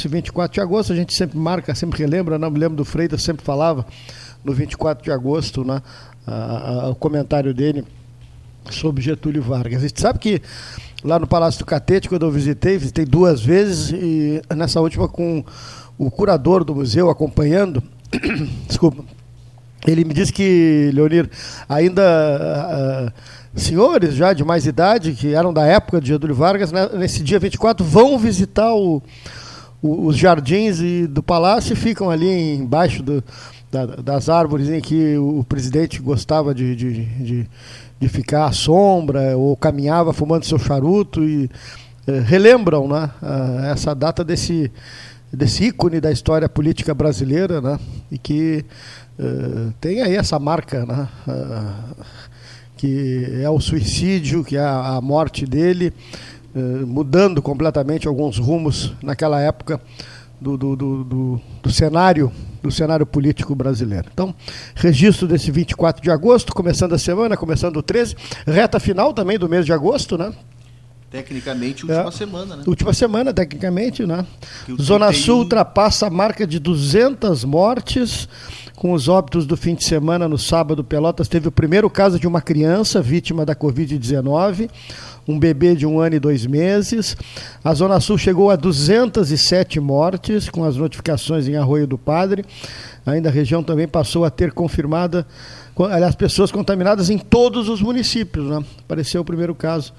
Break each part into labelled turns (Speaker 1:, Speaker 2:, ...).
Speaker 1: Esse 24 de agosto a gente sempre marca, sempre relembra, não né? me lembro do Freitas, sempre falava no 24 de agosto, né, a, a, o comentário dele sobre Getúlio Vargas. A gente sabe que lá no Palácio do Catete, quando eu visitei, visitei duas vezes, e nessa última com o curador do museu acompanhando, desculpa, ele me disse que, Leonir, ainda uh, senhores já de mais idade, que eram da época de Getúlio Vargas, né, nesse dia 24, vão visitar o, os jardins e, do palácio ficam ali embaixo do, da, das árvores em que o presidente gostava de, de, de, de, ficar à sombra ou caminhava fumando seu charuto e uh, relembram né, essa data desse, desse ícone da história política brasileira né, e que uh, tem aí essa marca né, que é o suicídio, que é a morte dele, mudando completamente alguns rumos naquela época do, do, do, do, cenário do cenário político brasileiro. Então, registro desse 24 de agosto, começando a semana, começando o 13, reta final também do mês de agosto, né?
Speaker 2: Tecnicamente, última é, semana, né?
Speaker 1: Última semana, tecnicamente, né? Zona 31... Sul ultrapassa a marca de 200 mortes com os óbitos do fim de semana no sábado. Pelotas teve o primeiro caso de uma criança vítima da Covid-19 um bebê de um ano e dois meses. A Zona Sul chegou a 207 mortes, com as notificações em Arroio do Padre. Ainda a região também passou a ter confirmada, aliás, pessoas contaminadas em todos os municípios. Né? Apareceu o primeiro caso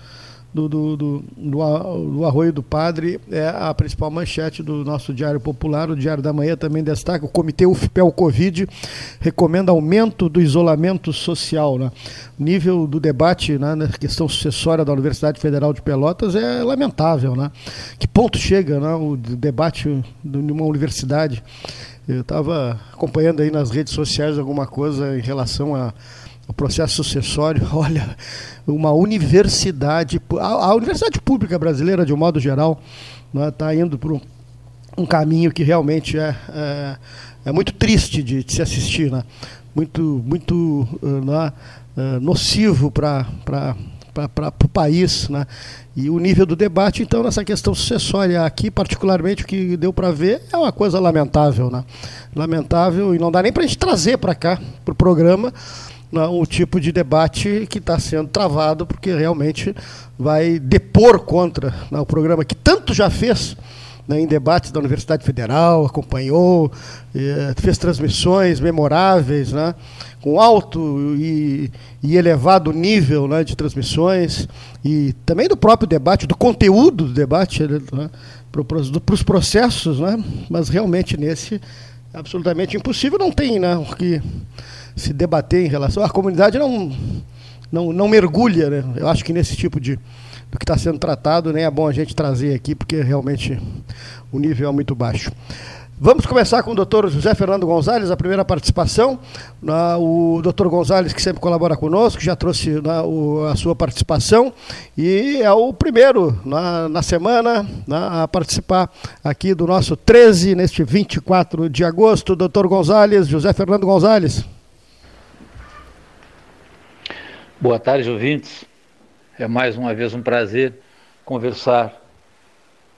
Speaker 1: do, do, do, do, Arroio do Padre é a principal manchete do nosso Diário Popular. O Diário da Manhã também destaca: o Comitê UFPEL Covid recomenda aumento do isolamento social. Né? O nível do debate né, na questão sucessória da Universidade Federal de Pelotas é lamentável. Né? Que ponto chega né, o debate de uma universidade? Eu estava acompanhando aí nas redes sociais alguma coisa em relação a o processo sucessório, olha, uma universidade, a, a universidade pública brasileira, de um modo geral, está né, indo por um, um, caminho que realmente é, é, é muito triste de, de, se assistir, né? muito, muito né, nocivo para o país. Né? E o nível do debate, então, nessa questão sucessória aqui, particularmente, o que deu para ver é uma coisa lamentável. Né? Lamentável, e não dá nem para a gente trazer para cá, para o programa, o tipo de debate que está sendo travado, porque realmente vai depor contra né, o programa que tanto já fez né, em debates da Universidade Federal, acompanhou, eh, fez transmissões memoráveis, né, com alto e, e elevado nível né, de transmissões, e também do próprio debate, do conteúdo do debate, né, para os processos, né, mas realmente nesse absolutamente impossível, não tem né, que se debater em relação. A comunidade não, não, não mergulha, né? Eu acho que nesse tipo de do que está sendo tratado nem é bom a gente trazer aqui, porque realmente o nível é muito baixo. Vamos começar com o doutor José Fernando Gonzalez, a primeira participação. o doutor Gonzalez, que sempre colabora conosco, já trouxe a sua participação e é o primeiro na, na semana a participar aqui do nosso 13, neste 24 de agosto. Doutor Gonzalez, José Fernando Gonzalez.
Speaker 3: Boa tarde, ouvintes. É mais uma vez um prazer conversar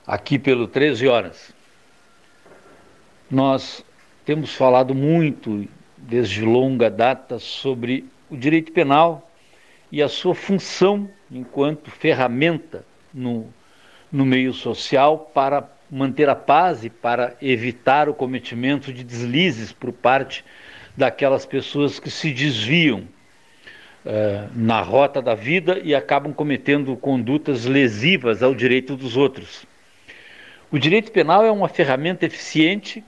Speaker 3: aqui pelo 13 horas. Nós temos falado muito desde longa data sobre o direito penal e a sua função enquanto ferramenta no, no meio social para manter a paz e para evitar o cometimento de deslizes por parte daquelas pessoas que se desviam eh, na rota da vida e acabam cometendo condutas lesivas ao direito dos outros. O direito penal é uma ferramenta eficiente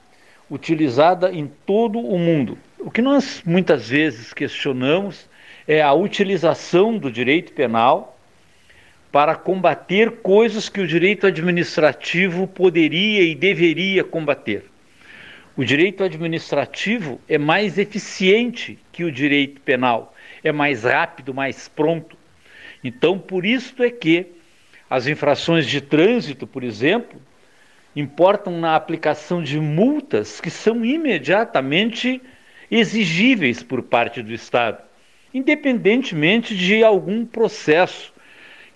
Speaker 3: utilizada em todo o mundo. O que nós muitas vezes questionamos é a utilização do direito penal para combater coisas que o direito administrativo poderia e deveria combater. O direito administrativo é mais eficiente que o direito penal é mais rápido, mais pronto. Então, por isso é que as infrações de trânsito, por exemplo, importam na aplicação de multas que são imediatamente exigíveis por parte do Estado, independentemente de algum processo.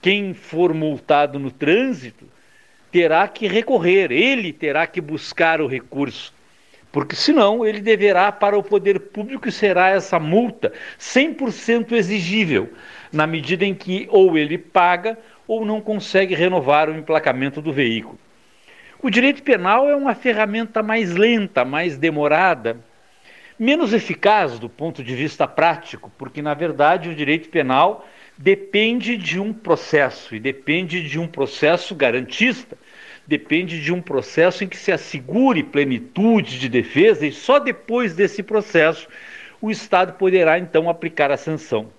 Speaker 3: Quem for multado no trânsito terá que recorrer, ele terá que buscar o recurso. Porque senão ele deverá para o poder público será essa multa 100% exigível, na medida em que ou ele paga ou não consegue renovar o emplacamento do veículo. O direito penal é uma ferramenta mais lenta, mais demorada, menos eficaz do ponto de vista prático, porque na verdade o direito penal depende de um processo e depende de um processo garantista, depende de um processo em que se assegure plenitude de defesa e só depois desse processo o Estado poderá então aplicar a sanção.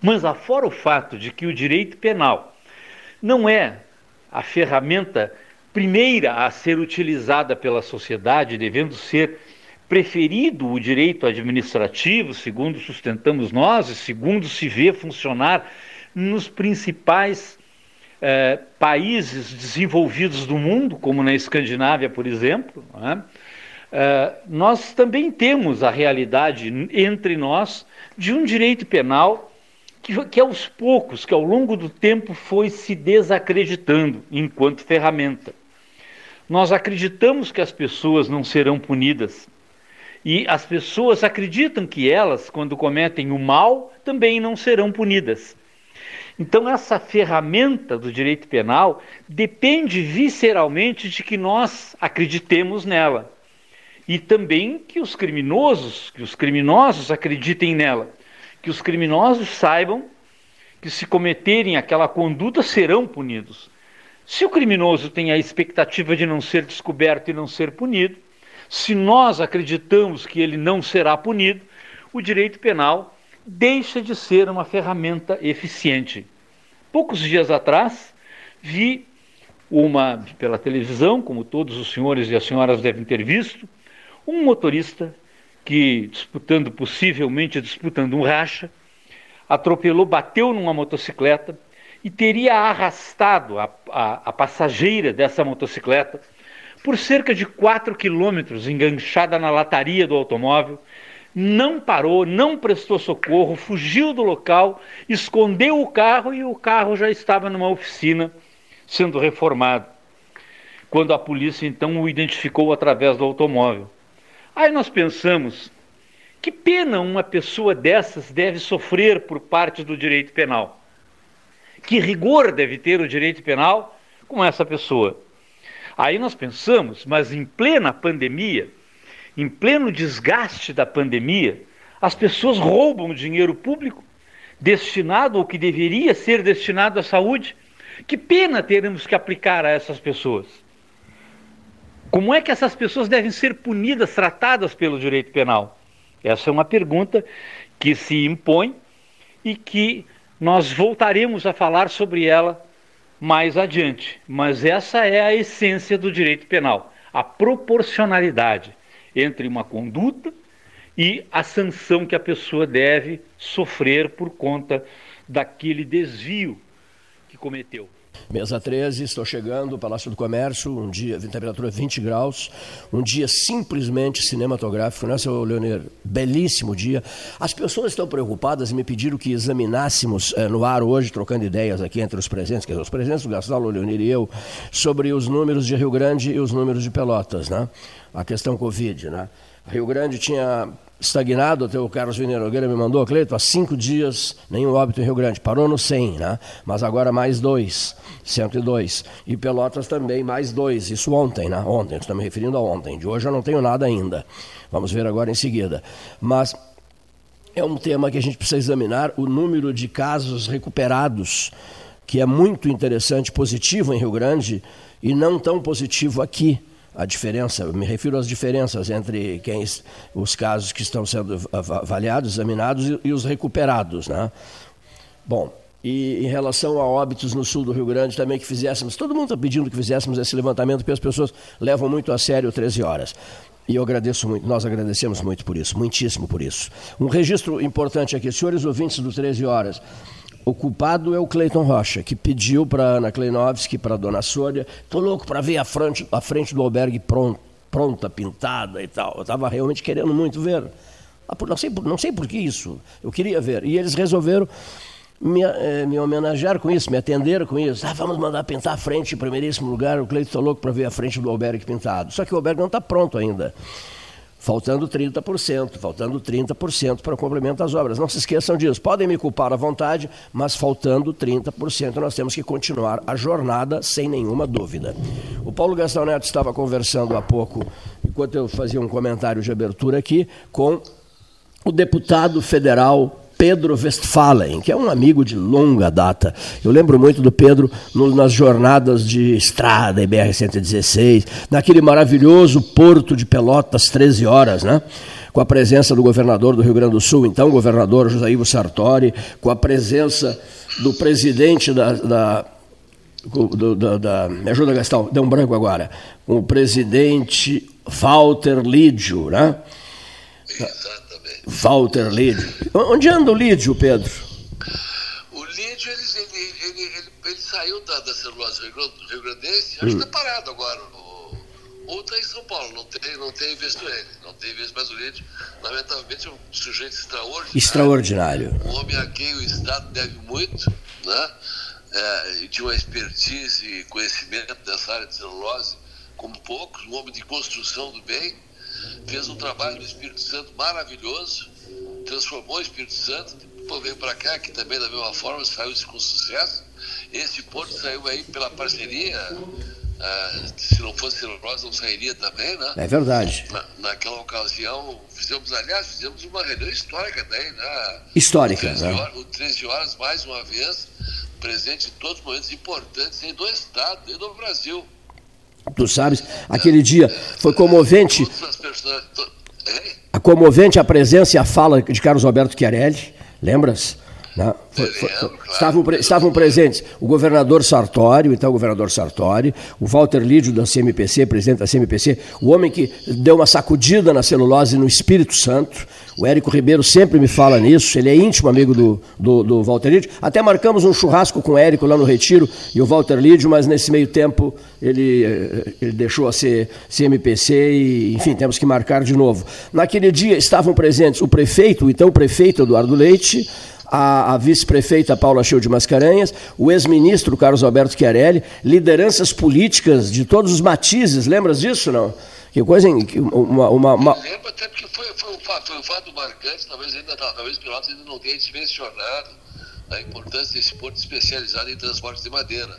Speaker 3: Mas afora o fato de que o direito penal não é a ferramenta primeira a ser utilizada pela sociedade, devendo ser preferido o direito administrativo, segundo sustentamos nós e segundo se vê funcionar nos principais eh, países desenvolvidos do mundo, como na Escandinávia, por exemplo. Né? Nós também temos a realidade entre nós de um direito penal que, que aos poucos, que ao longo do tempo foi se desacreditando enquanto ferramenta. Nós acreditamos que as pessoas não serão punidas e as pessoas acreditam que elas, quando cometem o mal, também não serão punidas. Então, essa ferramenta do direito penal depende visceralmente de que nós acreditemos nela. E também que os criminosos, que os criminosos acreditem nela. Que os criminosos saibam que se cometerem aquela conduta serão punidos. Se o criminoso tem a expectativa de não ser descoberto e não ser punido, se nós acreditamos que ele não será punido, o direito penal deixa de ser uma ferramenta eficiente. Poucos dias atrás, vi uma pela televisão, como todos os senhores e as senhoras devem ter visto, um motorista que disputando possivelmente disputando um racha, atropelou, bateu numa motocicleta e teria arrastado a, a, a passageira dessa motocicleta por cerca de 4 quilômetros, enganchada na lataria do automóvel, não parou, não prestou socorro, fugiu do local, escondeu o carro e o carro já estava numa oficina sendo reformado. Quando a polícia então o identificou através do automóvel. Aí nós pensamos, que pena uma pessoa dessas deve sofrer por parte do direito penal. Que rigor deve ter o direito penal com essa pessoa? Aí nós pensamos, mas em plena pandemia, em pleno desgaste da pandemia, as pessoas roubam dinheiro público destinado ou que deveria ser destinado à saúde. Que pena teremos que aplicar a essas pessoas? Como é que essas pessoas devem ser punidas, tratadas pelo direito penal? Essa é uma pergunta que se impõe e que nós voltaremos a falar sobre ela mais adiante. Mas essa é a essência do direito penal: a proporcionalidade entre uma conduta e a sanção que a pessoa deve sofrer por conta daquele desvio que cometeu.
Speaker 4: Mesa 13, estou chegando, Palácio do Comércio, um dia, temperatura 20 graus, um dia simplesmente cinematográfico, né, seu Leonir? Belíssimo dia. As pessoas estão preocupadas e me pediram que examinássemos eh, no ar hoje, trocando ideias aqui entre os presentes, quer dizer, os presentes do Gastal, o Leonir e eu, sobre os números de Rio Grande e os números de Pelotas, né? A questão Covid, né? Rio Grande tinha estagnado, até o Carlos Vini Nogueira me mandou, Cleito, há cinco dias nenhum óbito em Rio Grande, parou no 100, né? mas agora mais dois, 102. E Pelotas também mais dois, isso ontem, né? ontem, estou me referindo a ontem, de hoje eu não tenho nada ainda, vamos ver agora em seguida. Mas é um tema que a gente precisa examinar, o número de casos recuperados, que é muito interessante, positivo em Rio Grande e não tão positivo aqui a diferença, me refiro às diferenças entre quem, os casos que estão sendo avaliados, examinados e, e os recuperados. Né? Bom, e em relação a óbitos no sul do Rio Grande também que fizéssemos, todo mundo está pedindo que fizéssemos esse levantamento, porque as pessoas levam muito a sério 13 horas. E eu agradeço muito, nós agradecemos muito por isso, muitíssimo por isso. Um registro importante aqui, senhores ouvintes do 13 horas. O culpado é o Cleiton Rocha, que pediu para Ana Kleinovski, para Dona Sônia, tô louco para ver a frente, a frente do albergue pronto, pronta, pintada e tal. Eu estava realmente querendo muito ver. Ah, não sei, não sei por que isso. Eu queria ver. E eles resolveram me, eh, me homenagearam com isso, me atenderam com isso. Ah, vamos mandar pintar a frente em primeiríssimo lugar. O Cleiton está louco para ver a frente do albergue pintado. Só que o albergue não está pronto ainda. Faltando 30%, faltando 30% para o complemento das obras. Não se esqueçam disso. Podem me culpar à vontade, mas faltando 30%, nós temos que continuar a jornada sem nenhuma dúvida. O Paulo Gastão Neto estava conversando há pouco, enquanto eu fazia um comentário de abertura aqui, com o deputado federal Pedro Westphalen, que é um amigo de longa data. Eu lembro muito do Pedro no, nas jornadas de estrada e BR-116, naquele maravilhoso porto de Pelotas, 13 horas, né? com a presença do governador do Rio Grande do Sul, então governador José Ivo Sartori, com a presença do presidente da, da do, da, da, me ajuda Gastão, deu um branco agora, com o presidente Walter Lídio, né? Exato. Walter Lídio. Onde anda o Lídio, Pedro?
Speaker 5: O Lídio, ele, ele, ele, ele, ele saiu da, da celulose Rio Grandense, acho hum. que está parado agora. ou está em São Paulo, não tem, não tem visto ele, não tem visto mais o Lídio. Lamentavelmente, é um sujeito extraordinário.
Speaker 4: Extraordinário.
Speaker 5: Um homem a quem o Estado deve muito, né? É, de uma expertise e conhecimento dessa área de celulose, como poucos, um homem de construção do bem fez um trabalho no Espírito Santo maravilhoso, transformou o Espírito Santo, depois veio para cá, que também da mesma forma saiu com sucesso. Esse porto saiu aí pela parceria, ah, se não fosse nós não sairia também, né?
Speaker 4: É verdade.
Speaker 5: Na, naquela ocasião, fizemos, aliás, fizemos uma reunião histórica daí, né?
Speaker 4: Histórica,
Speaker 5: o 13
Speaker 4: né?
Speaker 5: Horas, o 13 horas, mais uma vez, presente em todos os momentos importantes aí do Estado e do Brasil.
Speaker 4: Tu sabes, aquele dia foi comovente. A comovente a presença e a fala de Carlos Alberto Chiarelli, lembras? Né? Foi, foi, foi, estavam, estavam presentes o governador Sartori, o então governador Sartori, o Walter Lídio da CMPC, presidente da CMPC, o homem que deu uma sacudida na celulose no Espírito Santo. O Érico Ribeiro sempre me fala nisso, ele é íntimo amigo do, do, do Walter Lídio. Até marcamos um churrasco com o Érico lá no Retiro e o Walter Lídio, mas nesse meio tempo ele, eh, ele deixou a ser CMPC e, enfim, temos que marcar de novo. Naquele dia estavam presentes o prefeito, o então prefeito Eduardo Leite, a, a vice-prefeita Paula Cheu de Mascarenhas, o ex-ministro Carlos Alberto Chiarelli, lideranças políticas de todos os matizes, lembras disso, não? Que coisa, uma... uma, uma...
Speaker 5: lembro até porque foi, foi, um fato, foi um fato marcante, talvez ainda talvez Pilotos ainda não tenha dimensionado a importância desse porto especializado em transporte de madeira.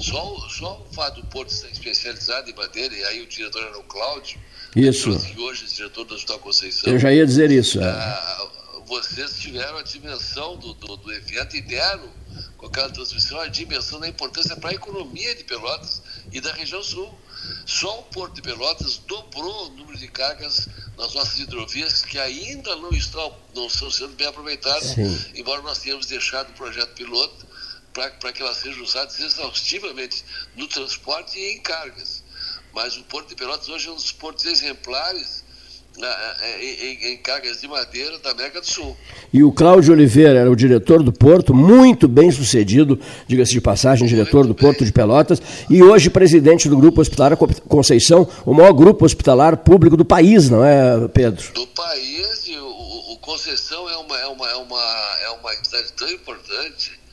Speaker 5: Só, só o fato do porto estar especializado em madeira, e aí o diretor era o Cláudio,
Speaker 4: isso.
Speaker 5: que hoje é diretor da Hospital Conceição.
Speaker 4: Eu já ia dizer isso. É.
Speaker 5: Ah, vocês tiveram a dimensão do, do, do, evento e deram, com aquela transmissão, a dimensão da importância para a economia de Pelotas e da região sul. Só o Porto de Pelotas dobrou o número de cargas nas nossas hidrovias que ainda não estão, não estão sendo bem aproveitadas, Sim. embora nós tenhamos deixado o projeto piloto para que elas sejam usadas exaustivamente no transporte e em cargas. Mas o Porto de Pelotas hoje é um dos portos exemplares em, em cargas de madeira da América do Sul.
Speaker 4: E o Cláudio Oliveira era o diretor do Porto, muito bem sucedido, diga-se de passagem, diretor muito do bem. Porto de Pelotas, e hoje presidente do Grupo Hospitalar Conceição, o maior grupo hospitalar público do país, não é, Pedro?
Speaker 5: Do país, e o, o Conceição é uma, é, uma, é, uma, é uma entidade tão importante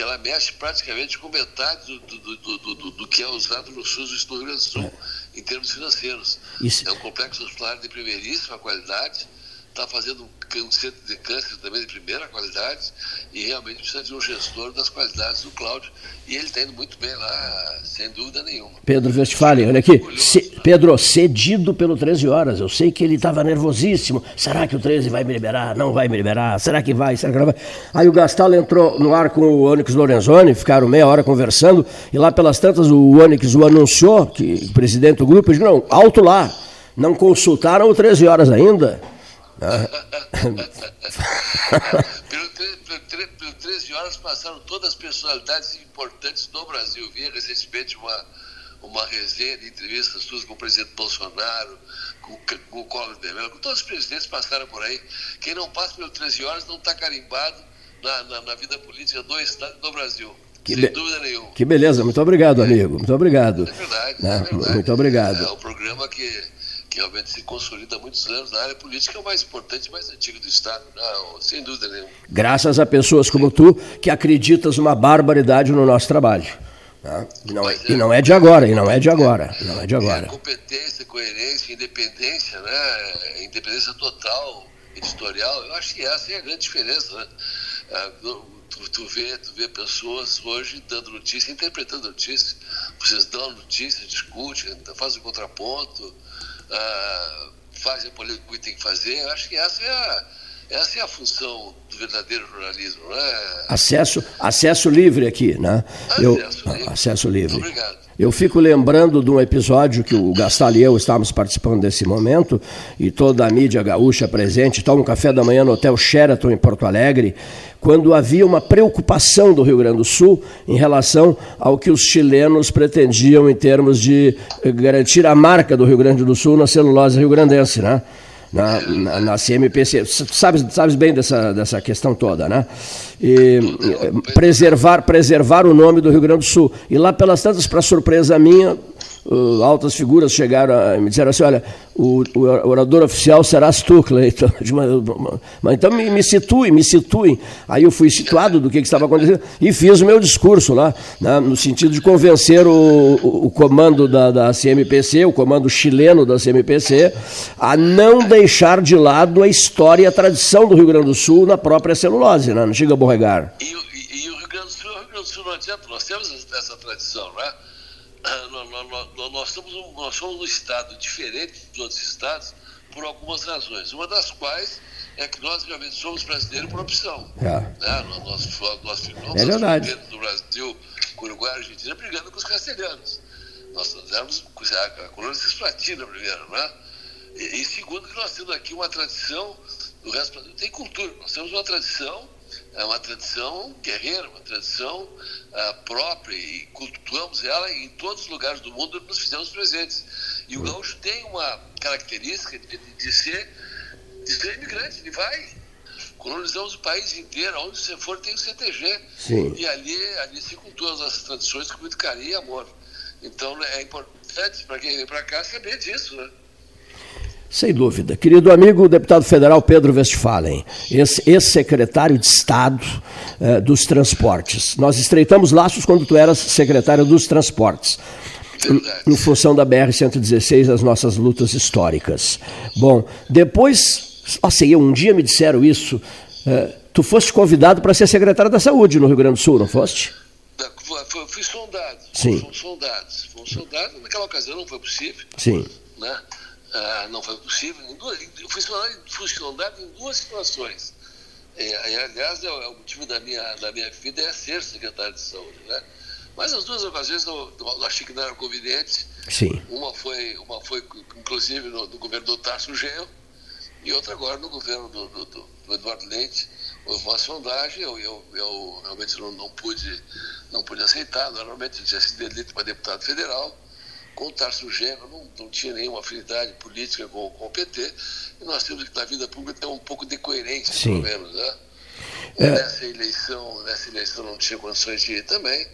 Speaker 5: que ela mexe praticamente com metade do, do, do, do, do que é usado no SUS do Rio Grande do Sul. É em termos financeiros. Isso. É um complexo hospitalar de primeiríssima qualidade, está fazendo um centro de câncer também de primeira qualidade e realmente precisa de um gestor das qualidades do Cláudio e ele está indo muito bem lá, sem dúvida nenhuma.
Speaker 4: Pedro Westphalen, olha aqui, Ce Pedro, cedido pelo 13 horas, eu sei que ele estava nervosíssimo, será que o 13 vai me liberar? Não vai me liberar? Será que vai? Será que não vai? Aí o Gastal entrou no ar com o Onyx Lorenzoni, ficaram meia hora conversando e lá pelas tantas o Onyx o anunciou, que o presidente do grupo, disse, não, alto lá, não consultaram o 13 horas ainda?
Speaker 5: Pelo, pelo, pelo 13 horas passaram todas as personalidades importantes do Brasil. Vi recentemente uma, uma resenha de entrevistas suas com o presidente Bolsonaro, com, com o Collor de Mello, com todos os presidentes passaram por aí. Quem não passa pelo 13 horas não está carimbado na, na, na, vida política do Estado do Brasil. Que sem dúvida nenhuma.
Speaker 4: Que beleza, muito obrigado, amigo. Muito obrigado.
Speaker 5: É verdade, né? é verdade.
Speaker 4: Muito obrigado.
Speaker 5: É um programa que que realmente se consolida há muitos anos na área política, é o mais importante e mais antigo do Estado, não, sem dúvida nenhuma.
Speaker 4: Graças a pessoas como tu, que acreditas uma barbaridade no nosso trabalho. Né? E, não é, é, e não é de agora, e não é de agora. Não é de agora. É
Speaker 5: competência, coerência, independência, né? independência total, editorial, eu acho que essa é a grande diferença. Né? É, tu, tu, vê, tu vê pessoas hoje dando notícia, interpretando notícia, vocês dão notícia, discutem, fazem contraponto, uh, fazem a política que tem que fazer. Eu acho que essa é a, essa é a função do verdadeiro jornalismo. Né?
Speaker 4: Acesso, acesso livre aqui, né?
Speaker 5: Acesso eu, livre.
Speaker 4: Acesso livre.
Speaker 5: Muito obrigado.
Speaker 4: Eu fico lembrando de um episódio que o Gastal e eu estávamos participando desse momento, e toda a mídia gaúcha presente, toma um café da manhã no Hotel Sheraton, em Porto Alegre, quando havia uma preocupação do Rio Grande do Sul em relação ao que os chilenos pretendiam em termos de garantir a marca do Rio Grande do Sul na celulose rio-grandense, né? Na, na, na CMPC. Sabes, sabes bem dessa, dessa questão toda, né? E, preservar, preservar o nome do Rio Grande do Sul. E lá pelas tantas, para surpresa minha, uh, altas figuras chegaram a, me disseram assim, olha, o, o orador oficial será tu, Cleiton. Mas então me, me situem, me situem. Aí eu fui situado do que, que, estava acontecendo e fiz o meu discurso lá, né, no sentido de convencer o, o, o comando da, da, CMPC, o comando chileno da CMPC, a não deixar de lado a história e a tradição do Rio Grande do Sul na própria celulose, né? não chega a borregar.
Speaker 5: E, e, e o Rio Grande do Sul, o Rio Grande do Sul não adianta, nós temos essa tradição, não é? Nós, nós, somos um, nós somos um estado diferente dos outros estados por algumas razões. Uma das quais é que nós realmente somos brasileiros por opção. É. Né? Nós, nós, nós firmamos
Speaker 4: é verdade.
Speaker 5: do Brasil com o Uruguai e Argentina brigando com os castelhanos. Nós éramos a colônia cisplatina primeiro, né? E, e segundo que nós temos aqui uma tradição do resto do Brasil. Tem cultura, nós temos uma tradição é uma tradição guerreira, uma tradição uh, própria e cultuamos ela em todos os lugares do mundo nos fizemos presentes. E o gaúcho tem uma característica de, de, ser, de ser imigrante, ele vai. Colonizamos o país inteiro, onde você for tem o CTG.
Speaker 4: Sim.
Speaker 5: E ali, ali se cultuam as nossas tradições com muito carinho e amor. Então é importante para quem vem para cá saber disso, né?
Speaker 4: Sem dúvida. Querido amigo deputado federal Pedro Westphalen, ex-secretário de Estado eh, dos Transportes. Nós estreitamos laços quando tu eras secretário dos Transportes. Em, em função da BR-116, as nossas lutas históricas. Bom, depois, nossa, eu, um dia me disseram isso, eh, tu foste convidado para ser secretário da Saúde no Rio Grande do Sul, não foste?
Speaker 5: Fui sondado.
Speaker 4: Sim.
Speaker 5: Fomos soldados. Naquela ocasião não foi possível.
Speaker 4: Sim.
Speaker 5: Né? Ah, não foi possível. Em duas, fui funcionário em duas situações. É, aliás, é, é o motivo da minha, da minha vida é ser secretário de saúde. Né? Mas as duas ocasiões eu, eu achei que não eram convenientes.
Speaker 4: Sim.
Speaker 5: Uma foi, uma foi inclusive, no, no governo do Tarso Geo, e outra agora no governo do, do, do Eduardo Leite. Houve uma sondagem, eu, eu, eu realmente não, não, pude, não pude aceitar. Normalmente tinha sido eleito para deputado federal com o Tarso Genro, não, não tinha nenhuma afinidade política com, com o PT, e nós temos que, na vida pública, ter um pouco de coerência, Sim. pelo menos. Né? É. Nessa, eleição, nessa eleição não tinha condições de ir também,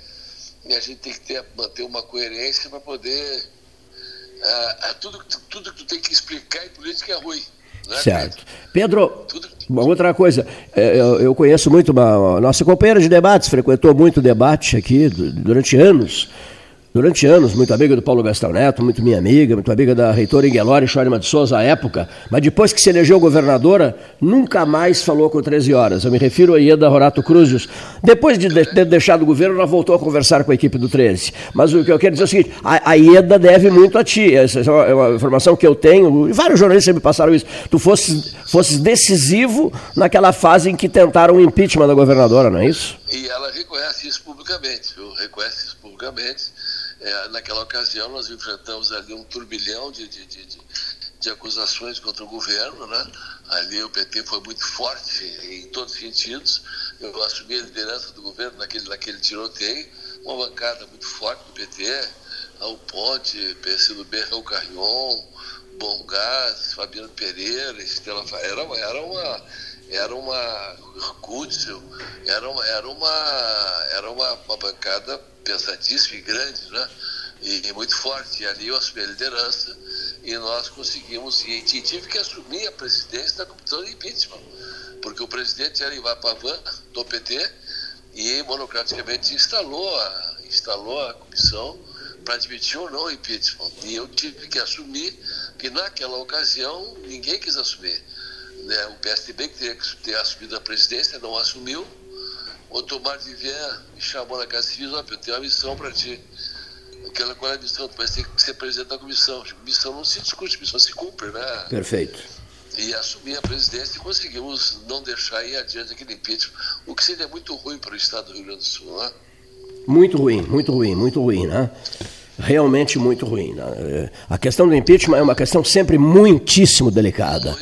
Speaker 5: e a gente tem que ter, manter uma coerência para poder. Ah, ah, tudo, tudo que tu tem que explicar em política é ruim.
Speaker 4: É, certo. Pedro, Tudo... uma outra coisa, é, eu, eu conheço muito uma, nossa companheira de debates, frequentou muito debate aqui durante anos durante anos, muito amiga do Paulo Gastão Neto, muito minha amiga, muito amiga da reitora Inguelore Schorima de Souza à época, mas depois que se elegeu governadora, nunca mais falou com 13 horas. Eu me refiro a Ieda Rorato Cruzes. Depois de ter deixado o governo, ela voltou a conversar com a equipe do 13. Mas o que eu quero dizer é o seguinte, a, a Ieda deve muito a ti, essa é uma, informação que eu tenho, e vários jornalistas me passaram isso. Tu fosses, fosses decisivo naquela fase em que tentaram o impeachment da governadora, não é isso?
Speaker 5: E ela reconhece isso publicamente, viu? Reconhece isso publicamente é, naquela ocasião nós enfrentamos ali um turbilhão de, de, de, de, acusações contra o governo, né? Ali o PT foi muito forte em todos os sentidos. Eu assumi a liderança do governo naquele, naquele tiroteio, uma bancada muito forte do PT, Raul Ponte, PSDB, Raul Carrion, Bom Gás, Fabiano Pereira, Estela era, era uma era uma Kutzel, era uma era uma era uma, uma bancada pesadíssimo e grande, né? E, e muito forte. E ali eu assumi a liderança e nós conseguimos, e, e tive que assumir a presidência da comissão de impeachment, porque o presidente era Ivan Pavan, do PT, e monocraticamente instalou a, instalou a comissão para admitir ou não o impeachment. E eu tive que assumir que naquela ocasião ninguém quis assumir. Né? O PSDB que teria que ter assumido a presidência não assumiu. O Tomar Vivier me chamou na casa civil, eu tenho uma missão para ti. Aquela qual é a missão? Tu vai ter que ser presidente da comissão. Missão não se discute, missão se cumpre, né?
Speaker 4: Perfeito.
Speaker 5: E assumir a presidência e conseguimos não deixar ir adiante aquele impeachment, o que seria muito ruim para o estado do Rio Grande do Sul, né?
Speaker 4: Muito ruim, muito ruim, muito ruim, né? Realmente muito ruim. Né? A questão do impeachment é uma questão sempre muitíssimo delicada.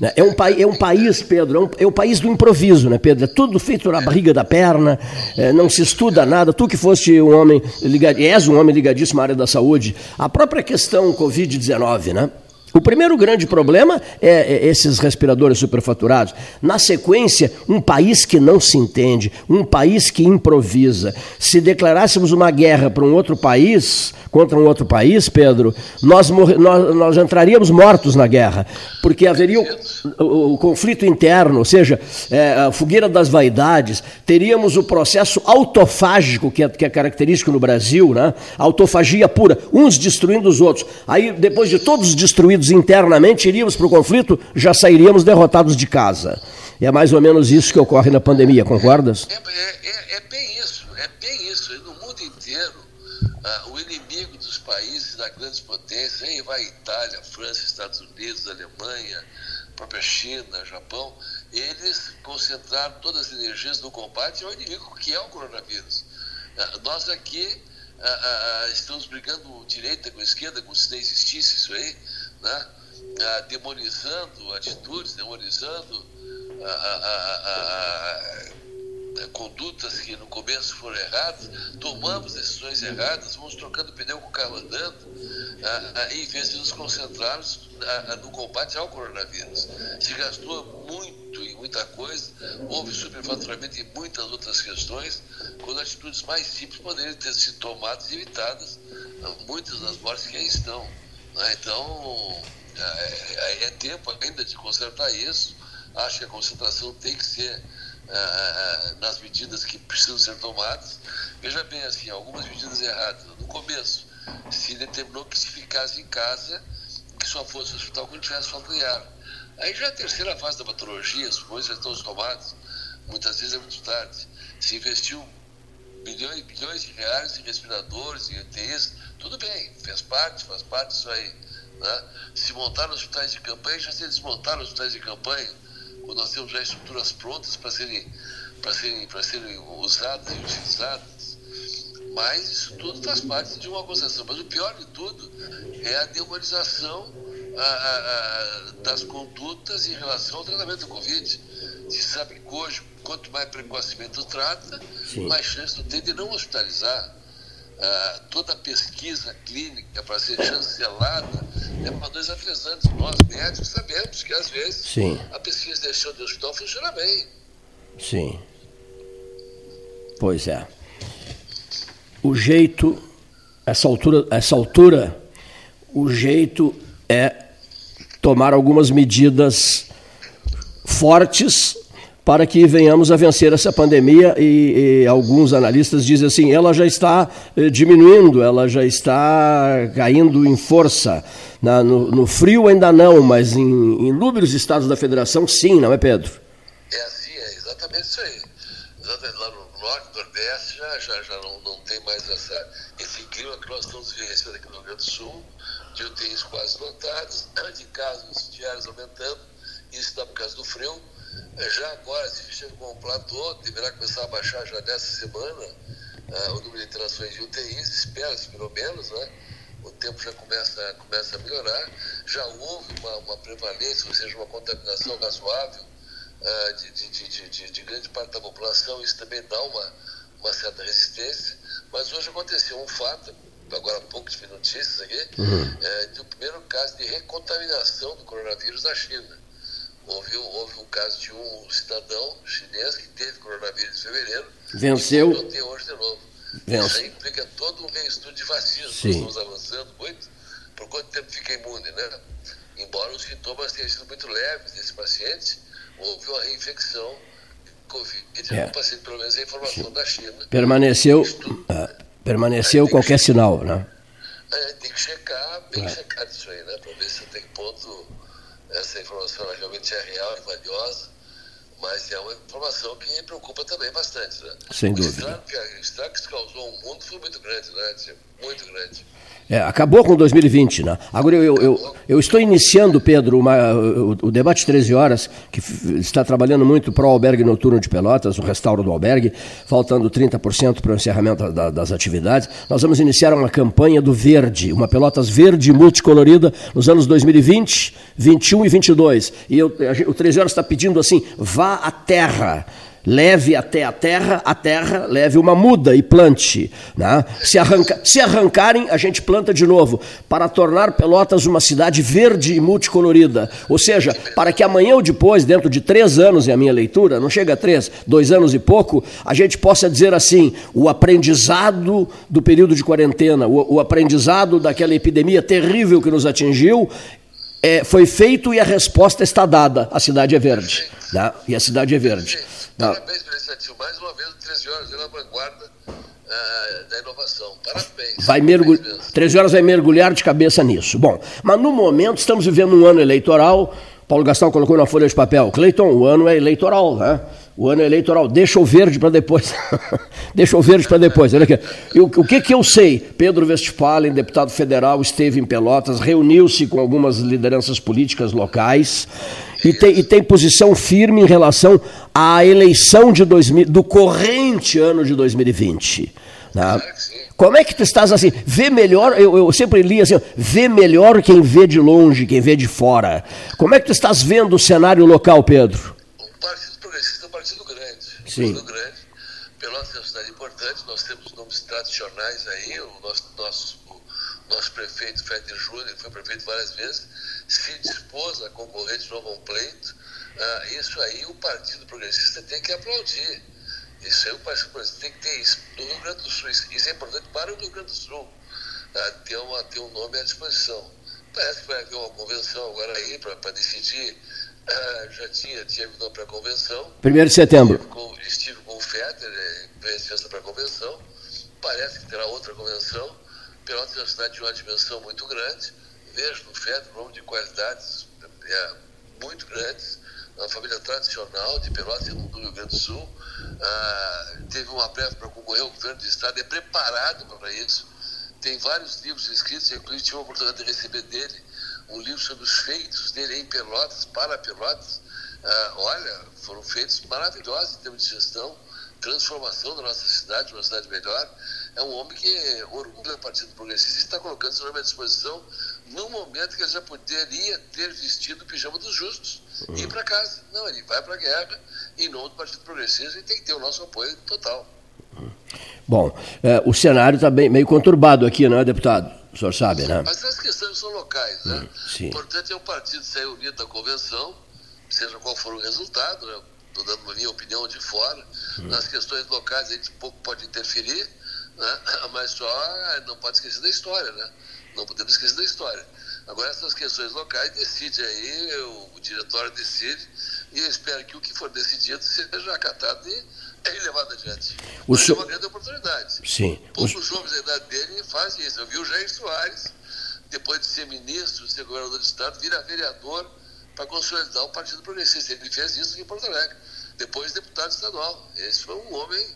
Speaker 4: Né? É, um, é um país, Pedro, é, um, é o país do improviso, né, Pedro? É tudo feito na barriga da perna, é, não se estuda nada. Tu que foste um homem ligado, és um homem ligadíssimo à área da saúde, a própria questão Covid-19, né? O primeiro grande problema é, é esses respiradores superfaturados. Na sequência, um país que não se entende, um país que improvisa. Se declarássemos uma guerra para um outro país, contra um outro país, Pedro, nós, nós, nós entraríamos mortos na guerra, porque haveria o, o, o conflito interno, ou seja, é, a fogueira das vaidades, teríamos o processo autofágico, que é, que é característico no Brasil, né? autofagia pura, uns destruindo os outros. Aí, depois de todos destruídos internamente, iríamos para o conflito, já sairíamos derrotados de casa. É mais ou menos isso que ocorre na pandemia, concordas?
Speaker 5: É, é, é, é bem isso, é bem isso. No mundo inteiro, uh, o inimigo dos países das grandes potências, aí vai Itália, França, Estados Unidos, Alemanha, própria China, Japão, eles concentraram todas as energias no combate ao inimigo que é o coronavírus. Uh, nós aqui uh, estamos brigando direita com esquerda, como se não existisse isso aí, né? Ah, demonizando atitudes, demonizando ah, ah, condutas que no começo foram erradas, tomamos decisões erradas, vamos trocando pneu com o carro andando, em vez de nos concentrarmos no combate ao coronavírus. Se gastou muito em muita coisa, houve superfaturamento em muitas outras questões, quando atitudes mais simples poderiam ter sido tomadas e evitadas muitas das mortes que aí estão. Né? Então, é, é, é, tempo ainda de consertar isso. Acho que a concentração tem que ser é, é, nas medidas que precisam ser tomadas. Veja bem, assim, algumas medidas erradas. No começo, se determinou que se ficasse em casa, que só fosse hospital quando tivesse falta de ar. Aí já é a terceira fase da patologia, as coisas já estão tomadas. Muitas vezes é muito tarde. Se investiu bilhões de reais em respiradores, em UTIs, tudo bem, fez parte, faz parte disso aí. Né? Se montaram hospitais de campanha, já se desmontaram hospitais de campanha, quando nós temos já estruturas prontas para serem, serem, serem usadas e utilizadas. Mas isso tudo faz parte de uma concessão. Mas o pior de tudo é a demonização a, a, a, das condutas em relação ao tratamento do Covid. Se sabe que hoje, quanto mais precocemente tu trata, Sim. mais chance tu tem de não hospitalizar. Uh, toda a pesquisa clínica para ser chancelada é para dois a três anos. Nós, médicos, sabemos que às vezes
Speaker 4: Sim.
Speaker 5: a pesquisa deixando de hospital funciona bem.
Speaker 4: Sim. Pois é. O jeito, essa altura, essa altura, o jeito é tomar algumas medidas fortes para que venhamos a vencer essa pandemia e, e, alguns analistas dizem assim, ela já está eh, diminuindo, ela já está caindo em força. Na, no, no, frio ainda não, mas em, inúmeros estados da federação sim, não é Pedro?
Speaker 5: É assim, é exatamente isso aí. Exatamente, lá no norte, nordeste já, já, já não, não tem mais essa, esse clima que nós estamos vivenciando aqui no Rio Grande do Sul, de UTIs quase lotados, de casos diários aumentando, isso está por causa do frio já agora, se chega com um platô, deverá começar a baixar já nessa semana uh, o número de internações de UTIs, espera-se pelo menos, né? O tempo já começa, começa a melhorar. Já houve uma, uma prevalência, ou seja, uma contaminação razoável uh, de, de, de, de, de grande parte da população, isso também dá uma, uma certa resistência. Mas hoje aconteceu um fato, agora há pouco tive notícias aqui, uhum. é, de um primeiro caso de recontaminação do coronavírus na China. Houve, houve um caso de um cidadão chinês que teve coronavírus em fevereiro.
Speaker 4: Venceu.
Speaker 5: E tem hoje de novo. Vence. Isso aí implica todo um reestudo de vacinas. Sim. Nós estamos avançando muito por quanto tempo fica imune, né? Embora os sintomas tenham sido muito leves desse paciente, houve uma reinfecção Covid é. paciente, pelo menos a informação da China.
Speaker 4: Permaneceu, uh, permaneceu qualquer que, sinal, né?
Speaker 5: É, tem que checar, bem é. checar isso aí, né? Para ver se até que ponto essa informação realmente é real e valiosa. Mas é uma informação que me preocupa também bastante, né?
Speaker 4: Sem dúvida.
Speaker 5: O estrago que, o estrago que causou ao mundo foi muito grande, né? Muito grande.
Speaker 4: É, acabou com 2020, né? Agora eu, eu, eu, estou iniciando, Pedro, uma, o, o, debate 13 horas, que está trabalhando muito para o albergue noturno de Pelotas, o restauro do albergue, faltando 30% para o encerramento da, das atividades. Nós vamos iniciar uma campanha do verde, uma Pelotas verde multicolorida nos anos 2020, 21 e 22. E eu, o 13 horas está pedindo assim: vá à terra leve até a terra, a terra leve uma muda e plante. Né? Se, arranca, se arrancarem, a gente planta de novo, para tornar Pelotas uma cidade verde e multicolorida. Ou seja, para que amanhã ou depois, dentro de três anos, é a minha leitura, não chega a três, dois anos e pouco, a gente possa dizer assim: o aprendizado do período de quarentena, o, o aprendizado daquela epidemia terrível que nos atingiu, é, foi feito e a resposta está dada. A cidade é verde. Né? E a cidade é verde.
Speaker 5: Parabéns pela iniciativa. Mais uma vez, 13 horas na vanguarda uh, da inovação. Parabéns.
Speaker 4: Vai mergulhar. 13 horas vai mergulhar de cabeça nisso. Bom, mas no momento estamos vivendo um ano eleitoral. Paulo Gastão colocou na folha de papel. Cleiton, o ano é eleitoral, né? O ano eleitoral. Deixa o verde para depois. Deixa o verde para depois. Olha aqui. o, o que, que eu sei? Pedro Westphalen, deputado federal, esteve em Pelotas, reuniu-se com algumas lideranças políticas locais e tem, e tem posição firme em relação à eleição de 2000, do corrente ano de 2020. Né? Como é que tu estás assim? Vê melhor, eu, eu, sempre li assim, vê melhor quem vê de longe, quem vê de fora. Como é que tu estás vendo o cenário local, Pedro? Sim.
Speaker 5: Grande. Pelotas é uma cidade importante, nós temos nomes tradicionais aí, o nosso, nosso, o nosso prefeito, Feder Júnior, foi prefeito várias vezes se dispôs a concorrer de novo a um pleito, ah, isso aí o Partido Progressista tem que aplaudir. Isso aí o Partido Progressista tem que ter isso. No Rio Grande do Sul, isso é importante para o Rio Grande do Sul, ah, ter, uma, ter um nome à disposição. Parece que vai haver uma convenção agora aí para decidir. Ah, já tinha, tinha vindo para a convenção.
Speaker 4: Primeiro de setembro.
Speaker 5: Estive com, estive com o Fetter, presidência para a convenção. Parece que terá outra convenção. Pelotas é uma cidade de uma dimensão muito grande vejo no FED um nome de qualidades é, muito grandes, uma família tradicional de Pelotas do Rio Grande do Sul. Ah, teve uma breve para concorrer ao governo do Estado, é preparado para isso. Tem vários livros escritos, inclusive tive a oportunidade de receber dele um livro sobre os feitos dele em Pelotas, para Pelotas. Ah, olha, foram feitos maravilhosos em termos de gestão, transformação da nossa cidade, uma cidade melhor. É um homem que orgulha do Partido Progressista e está colocando seu nome à disposição no momento que ele já poderia ter vestido o pijama dos justos uhum. e ir para casa. Não, ele vai para a guerra em nome do Partido Progressista e tem que ter o nosso apoio total.
Speaker 4: Bom, é, o cenário está meio conturbado aqui, não é, deputado? O senhor sabe, né?
Speaker 5: Mas as questões são locais, né? Hum, o importante é o partido sair unido da convenção, seja qual for o resultado, né? Estou dando a minha opinião de fora. Hum. Nas questões locais a gente pouco pode interferir, né? mas só não pode esquecer da história, né? Não podemos esquecer da história. Agora, essas questões locais decide aí, o, o diretório decide, e eu espero que o que for decidido seja acatado e é levado adiante. O Mas é uma grande oportunidade.
Speaker 4: Sim.
Speaker 5: Poucos o... jovens da idade dele fazem isso. Eu vi o Jair Soares, depois de ser ministro, de ser governador do Estado, vira vereador para consolidar o Partido Progressista. Ele fez isso em Porto Alegre. Depois deputado estadual. Esse foi um homem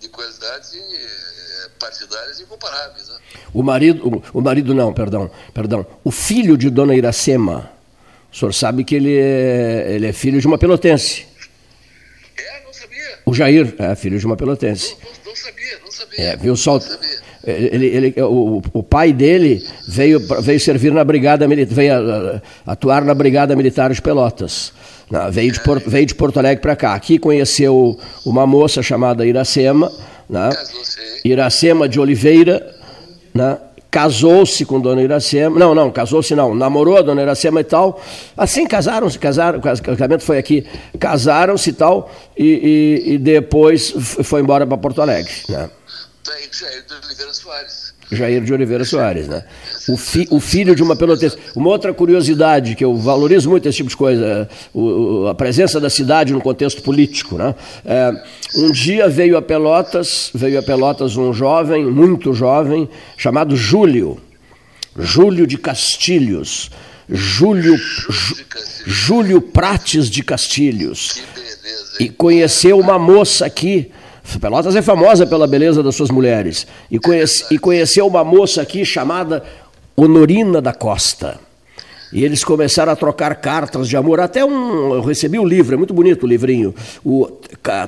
Speaker 5: de qualidades eh, partidárias incomparáveis. Né?
Speaker 4: O marido, o, o, marido não, perdão, perdão, o filho de Dona Iracema, o senhor sabe que ele é, ele é filho de uma pelotense.
Speaker 5: Não.
Speaker 4: O Jair é filho de uma pelotense.
Speaker 5: Não, não, não sabia, não sabia. É,
Speaker 4: viu só... Ele, ele, o, o pai dele veio, veio servir na brigada militar, veio atuar na brigada militar de Pelotas. Né? Veio, de Porto, veio de Porto Alegre para cá. Aqui conheceu uma moça chamada Iracema, né? Iracema de Oliveira, né? Casou-se com Dona Iracema, não, não, casou-se não, namorou a Dona Iracema e tal, assim casaram-se, casaram, o casamento foi aqui, casaram-se e tal, e, e, e, depois foi embora para Porto Alegre, né?
Speaker 5: Jair de Oliveira Soares.
Speaker 4: Jair de Oliveira Soares, né? O, fi, o filho de uma pelotense. Uma outra curiosidade que eu valorizo muito esse tipo de coisa, o, a presença da cidade no contexto político, né? É, um dia veio a Pelotas, veio a Pelotas um jovem, muito jovem, chamado Júlio, Júlio de Castilhos, Júlio, Júlio Prates de Castilhos, e conheceu uma moça aqui Pelotas é famosa pela beleza das suas mulheres. E, conhece, e conheceu uma moça aqui chamada Honorina da Costa. E eles começaram a trocar cartas de amor. Até um. Eu recebi o livro, é muito bonito o livrinho. O,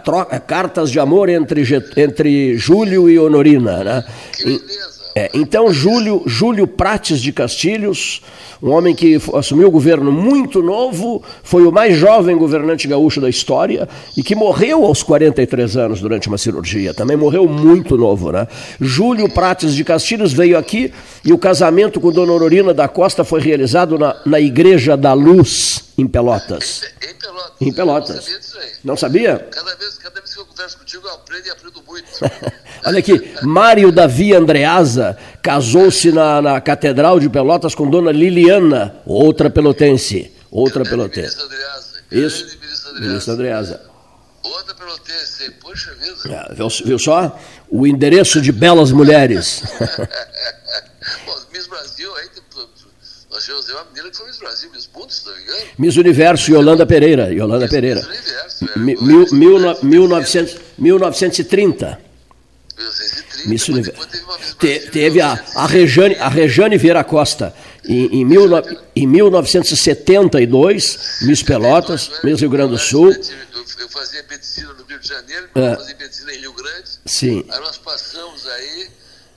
Speaker 4: troca, cartas de amor entre, entre Júlio e Honorina. Né? Que beleza. É, então, Júlio, Júlio Prates de Castilhos um homem que assumiu o governo muito novo, foi o mais jovem governante gaúcho da história e que morreu aos 43 anos durante uma cirurgia. Também morreu muito novo, né? Júlio Prates de Castilhos veio aqui e o casamento com Dona Aurorina da Costa foi realizado na, na Igreja da Luz, em Pelotas.
Speaker 5: Em, Pelotas.
Speaker 4: Em Pelotas. Não sabia? Não sabia?
Speaker 5: Cada vez, cada vez que eu converso contigo, eu aprendo e aprendo muito.
Speaker 4: Olha aqui, Mário Davi Andreasa casou-se na, na Catedral de Pelotas com Dona Liliana, outra pelotense. Outra pelotense. Isso, ministro Andreasa.
Speaker 5: Outra pelotense, poxa vida.
Speaker 4: É, viu, viu só? O endereço de belas mulheres.
Speaker 5: Bom, Miss Brasil, aí nós tivemos uma menina que foi Miss Brasil, Miss Mundo, se não me engano.
Speaker 4: Miss Universo, Yolanda Pereira. Yolanda Miss, Pereira. Miss Universo, é, mil, mil, mil, 1900, 1930. 1930. Miss Universo. Te, teve a, a, Rejane, a Rejane Vieira Costa, em, em, mil, em 1972, Miss Pelotas, Miss Rio Grande do Sul.
Speaker 5: Eu fazia medicina no Rio de Janeiro, é. fazia medicina em Rio Grande.
Speaker 4: Sim.
Speaker 5: Aí nós passamos aí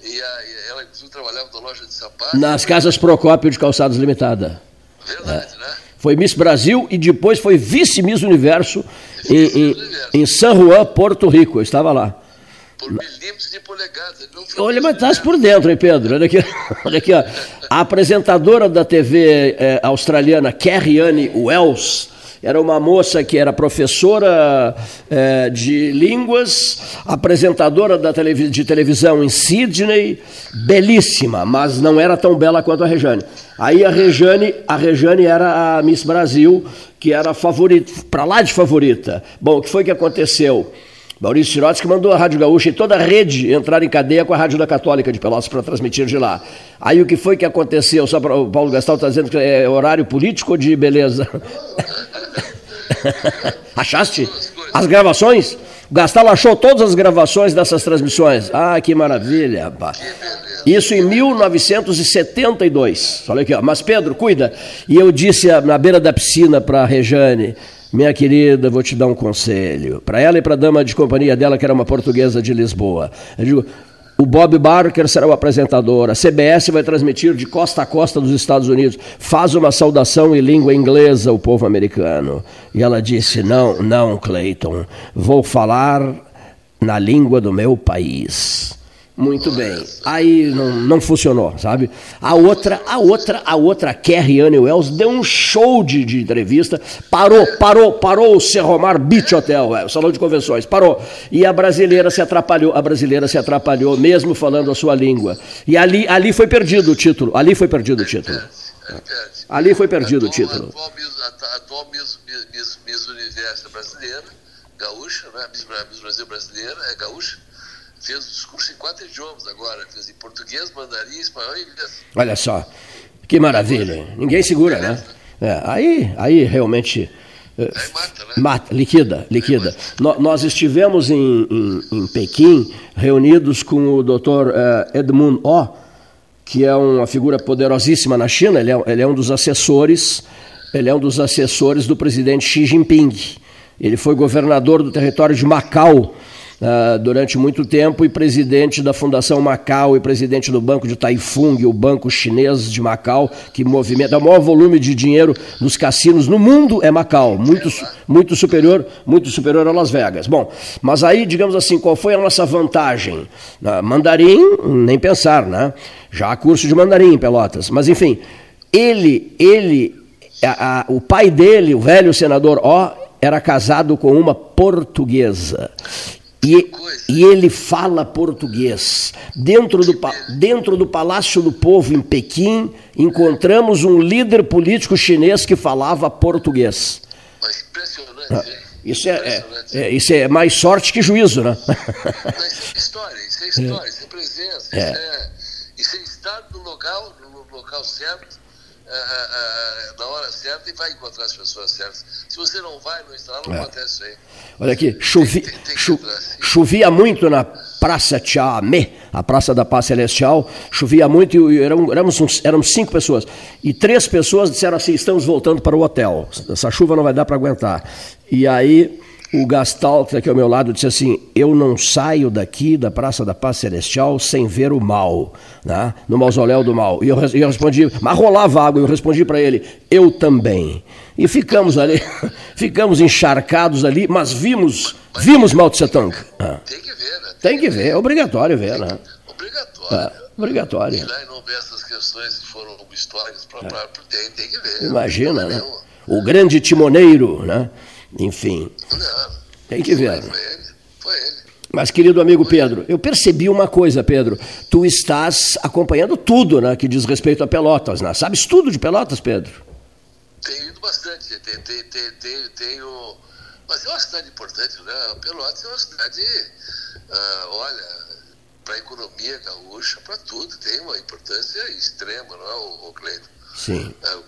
Speaker 5: e, a, e ela, inclusive, trabalhava na loja de sapatos.
Speaker 4: Nas casas Procópio de Calçados Limitada.
Speaker 5: Verdade, é. né?
Speaker 4: Foi Miss Brasil e depois foi vice-miss Universo, em, em, Universo. em San Juan, Porto Rico. Eu estava lá.
Speaker 5: Por milímetros de polegadas.
Speaker 4: Olha, mas estás por dentro, hein, Pedro? Olha aqui, olha aqui ó. A apresentadora da TV eh, australiana, Carrie Anne Wells, era uma moça que era professora é, de línguas, apresentadora da televis de televisão em Sydney, belíssima, mas não era tão bela quanto a Rejane. Aí a Rejane, a Rejane era a Miss Brasil, que era favorita, para lá de favorita. Bom, o que foi que aconteceu? Maurício Sirotes que mandou a Rádio Gaúcha e toda a rede entrar em cadeia com a Rádio da Católica de Pelotas para transmitir de lá. Aí o que foi que aconteceu? Só para o Paulo Gastal está dizendo que é horário político de beleza? Achaste? As gravações? Gastal achou todas as gravações dessas transmissões. Ah, que maravilha, rapaz. Isso em 1972. Olha aqui, ó. Mas Pedro, cuida. E eu disse na beira da piscina para a Rejane, minha querida, vou te dar um conselho. Para ela e para a dama de companhia dela, que era uma portuguesa de Lisboa. Eu digo, o Bob Barker será o apresentador. A CBS vai transmitir de costa a costa dos Estados Unidos. Faz uma saudação em língua inglesa ao povo americano. E ela disse: Não, não, Clayton. Vou falar na língua do meu país. Muito bem. Aí não, não funcionou, sabe? A outra, a outra, a outra, Carrie Anne Wells, deu um show de, de entrevista, parou, parou, parou o Serromar Beach Hotel, é, o salão de convenções, parou. E a brasileira se atrapalhou, a brasileira se atrapalhou, mesmo falando a sua língua. E ali, ali foi perdido o título, ali foi perdido o título. Ali foi perdido o título.
Speaker 5: A atual Miss Universo brasileira, gaúcha, né? Miss Brasil brasileira, é gaúcha fez o discurso em quatro idiomas agora, fez em português, mandarim, espanhol e inglês.
Speaker 4: Olha só, que maravilha. Ninguém segura, né? É, aí, aí realmente.
Speaker 5: É, aí mata, né?
Speaker 4: Mata, liquida, liquida. No, nós estivemos em, em, em, Pequim reunidos com o doutor uh, Edmund O, que é uma figura poderosíssima na China, ele é, ele é um dos assessores, ele é um dos assessores do presidente Xi Jinping. Ele foi governador do território de Macau uh, durante muito tempo e presidente da Fundação Macau e presidente do Banco de Taifung, o banco chinês de Macau, que movimenta o maior volume de dinheiro nos cassinos no mundo é Macau, muito, muito superior, muito superior a Las Vegas. Bom, mas aí, digamos assim, qual foi a nossa vantagem? Uh, mandarim, nem pensar, né? Já curso de mandarim em Pelotas, mas enfim, ele, ele, a, a, o pai dele, o velho senador O, era casado com uma portuguesa. E, e, ele fala português. Dentro do, dentro do Palácio do Povo, em Pequim, encontramos um líder político chinês que falava português.
Speaker 5: Mas impressionante, ah,
Speaker 4: isso é, é, é, isso é mais sorte que juízo, né?
Speaker 5: Mas isso é história, isso é história, isso é presença, é. Isso, é, isso é estar no local, no local certo, na hora certa e vai encontrar as pessoas certas. Se você não vai, não está lá, não é. acontece isso aí.
Speaker 4: Olha aqui, chovi, tem, tem, tem chovia muito na Praça Tiamé, a Praça da Paz Celestial, chovia muito e éramos, uns, éramos cinco pessoas. E três pessoas disseram assim: estamos voltando para o hotel, essa chuva não vai dar para aguentar. E aí o Gastal, que está aqui ao meu lado, disse assim: Eu não saio daqui da Praça da Paz Celestial sem ver o mal, né? no mausoléu do mal. E eu, eu respondi, mas rolava água, eu respondi para ele: Eu também. E ficamos ali, ficamos encharcados ali, mas vimos, vimos Mao Tse Tung.
Speaker 5: Ah. Tem que ver, né?
Speaker 4: Tem que ver, é obrigatório ver, né?
Speaker 5: Obrigatório.
Speaker 4: É, obrigatório.
Speaker 5: Ir lá e não ver essas questões que foram históricas, pra, é. tem, tem que ver.
Speaker 4: Imagina, né? O grande timoneiro, né? Enfim.
Speaker 5: Não,
Speaker 4: tem que ver.
Speaker 5: Foi ele, foi ele.
Speaker 4: Mas, querido amigo Pedro, eu percebi uma coisa, Pedro. Tu estás acompanhando tudo né, que diz respeito a Pelotas, né? Sabes tudo de Pelotas, Pedro?
Speaker 5: Tenho ido bastante. Tenho, tenho, tenho, tenho, Mas é uma cidade importante, né? Pelotas é uma cidade, uh, olha, para a economia gaúcha, para tudo, tem uma importância extrema, não é, o, o Cleiton?
Speaker 4: Sim.
Speaker 5: Uh,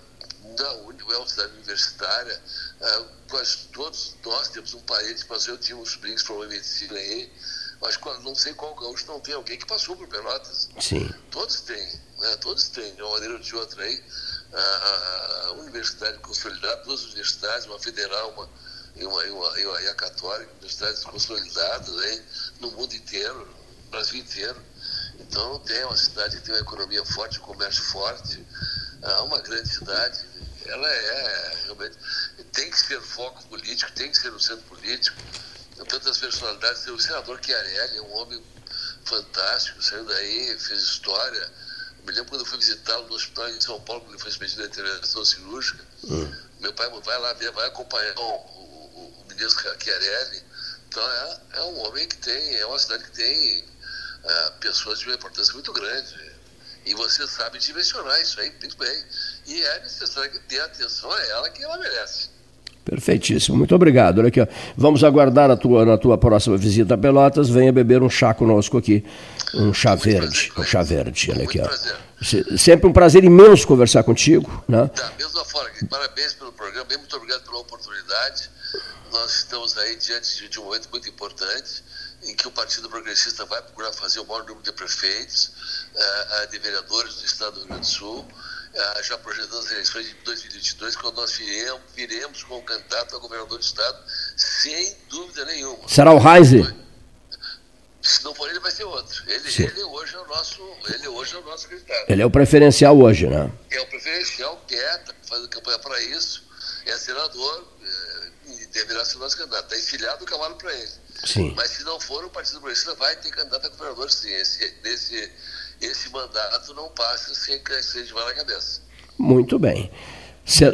Speaker 5: da Uni, é uma cidade universitária, uh, quase todos nós temos um parente, mas eu tinha uns para medicina aí, mas não sei qual gaúcho não tem alguém que passou por Pelotas.
Speaker 4: Sim.
Speaker 5: Todos têm, né? todos têm, de uma maneira ou de outra aí. A, a universidade consolidada, duas universidades, uma federal uma, e, uma, e, uma, e, uma, e a católica, universidades consolidadas aí, no mundo inteiro, no Brasil inteiro. Então tem uma cidade que tem uma economia forte, um comércio forte, uma grande cidade, ela é realmente. Tem que ser foco político, tem que ser um centro político. Tem tantas personalidades. O senador Chiarelli é um homem fantástico, saiu daí, fez história. Eu me lembro quando eu fui visitá-lo no hospital em São Paulo, quando ele foi expedido a intervenção cirúrgica. Hum. Meu pai vai lá ver, vai acompanhar o, o, o ministro Chiarelli. Então é, é um homem que tem, é uma cidade que tem é, pessoas de uma importância muito grande. E você sabe direcionar isso aí muito bem. E é necessário que dê atenção a ela que ela merece.
Speaker 4: Perfeitíssimo, muito obrigado. Olha aqui, ó. vamos aguardar a tua, na tua próxima visita a Pelotas. Venha beber um chá conosco aqui, um chá muito verde, prazer, um chá verde. Olha aqui, ó. Sempre um prazer imenso conversar contigo. Né?
Speaker 5: Da mesma forma, parabéns pelo programa, muito obrigado pela oportunidade. Nós estamos aí diante de um momento muito importante em que o Partido Progressista vai procurar fazer o maior número de prefeitos, uh, de vereadores do Estado do Rio Grande do Sul, uh, já projetando as eleições de 2022, quando nós viremos, viremos com o candidato a governador do Estado, sem dúvida nenhuma.
Speaker 4: Será o Reise?
Speaker 5: Se não for ele, vai ser outro. Ele, ele, hoje é o nosso, ele hoje é o nosso candidato.
Speaker 4: Ele é o preferencial hoje, né?
Speaker 5: É o preferencial, que é, tá fazendo campanha para isso, é senador, deverá ser nosso candidato. Está enfilhado o cavalo para ele.
Speaker 4: Sim.
Speaker 5: Mas se não for, o Partido Progressista vai ter candidato a governador sim. Esse, esse, esse mandato não passa sem crescer de na cabeça.
Speaker 4: Muito bem.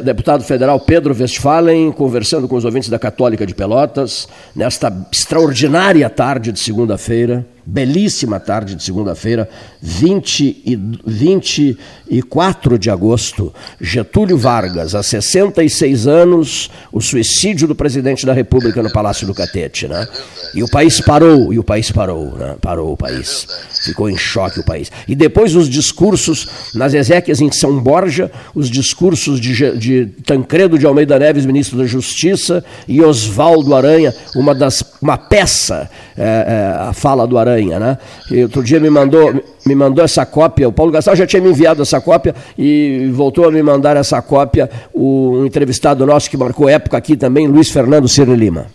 Speaker 4: Deputado federal Pedro Westphalen, conversando com os ouvintes da Católica de Pelotas, nesta extraordinária tarde de segunda-feira belíssima tarde de segunda-feira, 20 e 24 de agosto, Getúlio Vargas, há 66 anos, o suicídio do presidente da República no Palácio do Catete, né? E o país parou, e o país parou, né? Parou o país. Ficou em choque o país. E depois os discursos nas Ezequias em São Borja, os discursos de, de Tancredo de Almeida Neves, ministro da Justiça, e Oswaldo Aranha, uma das uma peça, é, é, a fala do Aranha Aranha, né? E outro dia me mandou, me mandou essa cópia, o Paulo Gastal já tinha me enviado essa cópia e voltou a me mandar essa cópia o um entrevistado nosso que marcou época aqui também, Luiz Fernando Ciro Lima.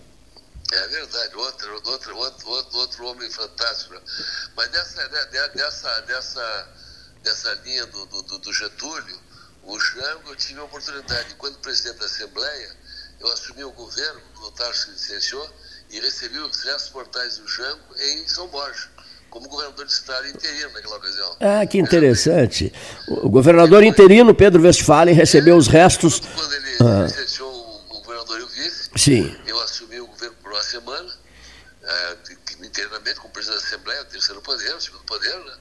Speaker 5: É verdade, outro, outro, outro, outro, outro homem fantástico. Né? Mas dessa, dessa, dessa, dessa linha do, do, do Getúlio, o Jango, eu tive a oportunidade, quando presidente da Assembleia, eu assumi o governo, o Tarso se licenciou, e recebi os restos mortais do Jango em São Borja, como governador de estado interino naquela ocasião.
Speaker 4: Ah, que interessante. O governador interino, Pedro Westphalen, recebeu os restos...
Speaker 5: Quando ele ah. licenciou o governador e o vice,
Speaker 4: Sim.
Speaker 5: eu assumi o governo por uma semana, é, internamente como presidente da Assembleia, o terceiro poder, o segundo poder, né?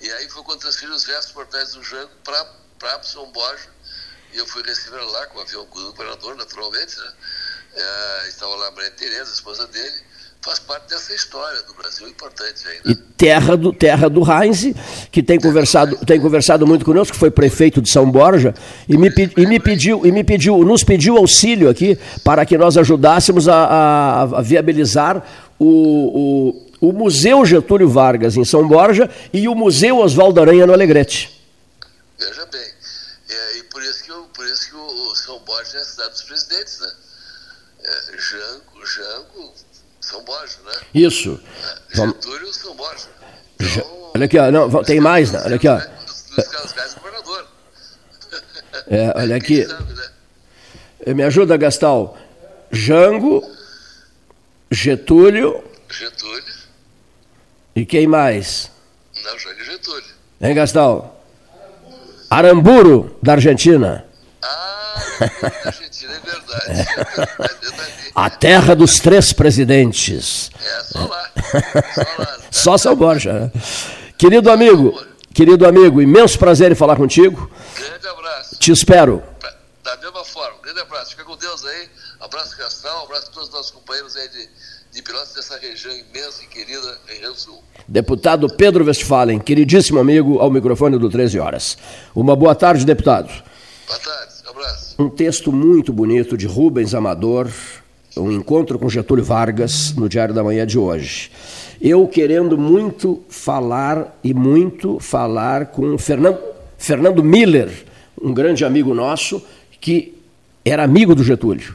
Speaker 5: E aí foi quando transferi os restos mortais do Jango para São Borja. E eu fui receber lá com o avião do governador, naturalmente, né? É, estava lá a Maria Tereza, a esposa dele faz parte dessa história do Brasil importante ainda.
Speaker 4: E terra do, terra do Heinz, que tem conversado, tem conversado muito conosco, que foi prefeito de São Borja, e me, e me pediu, e me pediu, nos pediu auxílio aqui para que nós ajudássemos a, a, a viabilizar o, o, o, Museu Getúlio Vargas em São Borja e o Museu Oswaldo Aranha no Alegrete.
Speaker 5: Veja bem. É, e por isso que, por isso que o, o São Borja é a cidade dos presidentes, né? É, Jango, Jango são Borja, né?
Speaker 4: Isso.
Speaker 5: É, Getúlio São Borja. Então,
Speaker 4: olha aqui, ó. Não, tem mais, né? olha aqui, ó.
Speaker 5: Dos governador.
Speaker 4: É, olha aqui. Sabe, né? Me ajuda, Gastal. Jango, Getúlio.
Speaker 5: Getúlio.
Speaker 4: E quem mais?
Speaker 5: Não, Jango e Getúlio.
Speaker 4: Hein, Gastal? Aramburo, da Argentina.
Speaker 5: Ah, da Argentina, é verdade.
Speaker 4: A terra dos três presidentes.
Speaker 5: É, só lá. Só, lá.
Speaker 4: só São Borja. Né? Querido amigo, querido amigo, imenso prazer em falar contigo.
Speaker 5: Grande abraço.
Speaker 4: Te espero.
Speaker 5: Da mesma forma, grande abraço. Fica com Deus aí. Abraço Castral, abraço a todos os nossos companheiros aí de, de Pilotos dessa região imensa e querida região sul.
Speaker 4: Deputado Pedro Westphalen, queridíssimo amigo, ao microfone do 13 Horas. Uma boa tarde, deputado.
Speaker 5: Boa tarde,
Speaker 4: um texto muito bonito de Rubens Amador, um encontro com Getúlio Vargas no Diário da Manhã de hoje. Eu querendo muito falar e muito falar com Fernando, Fernando Miller, um grande amigo nosso que era amigo do Getúlio.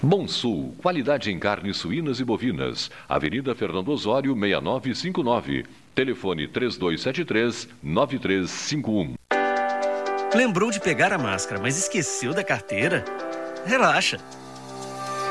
Speaker 6: Bom Sul, qualidade em carnes suínas e bovinas. Avenida Fernando Osório, 6959. Telefone 3273-9351.
Speaker 7: Lembrou de pegar a máscara, mas esqueceu da carteira? Relaxa!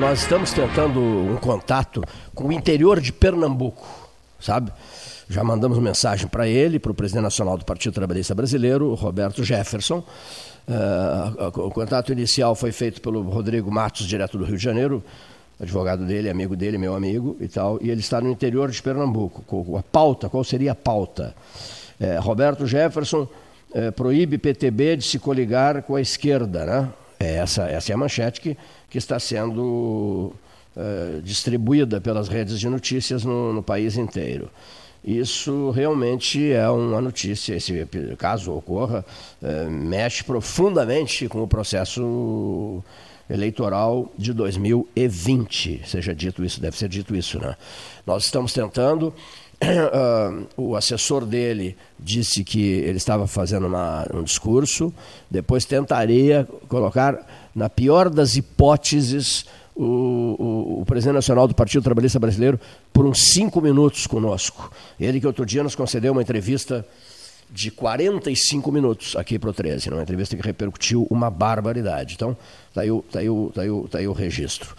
Speaker 4: Nós estamos tentando um contato com o interior de Pernambuco, sabe? Já mandamos mensagem para ele, para o presidente nacional do Partido Trabalhista Brasileiro, Roberto Jefferson. Uh, o contato inicial foi feito pelo Rodrigo Matos, direto do Rio de Janeiro, advogado dele, amigo dele, meu amigo e tal, e ele está no interior de Pernambuco. A pauta, qual seria a pauta? É, Roberto Jefferson é, proíbe PTB de se coligar com a esquerda, né? É, essa, essa é a manchete que que está sendo uh, distribuída pelas redes de notícias no, no, país inteiro. Isso realmente é uma notícia, esse caso ocorra, uh, mexe profundamente com o processo eleitoral de 2020. Seja dito isso, deve ser dito isso, né? Nós estamos tentando. Uh, o assessor dele disse que ele estava fazendo uma, um discurso, depois tentaria colocar na pior das hipóteses, o, o, o, presidente nacional do Partido Trabalhista Brasileiro por uns cinco minutos conosco. Ele que outro dia nos concedeu uma entrevista de 45 minutos aqui para o 13, uma entrevista que repercutiu uma barbaridade. Então, está aí, tá aí, tá aí, tá aí o registro.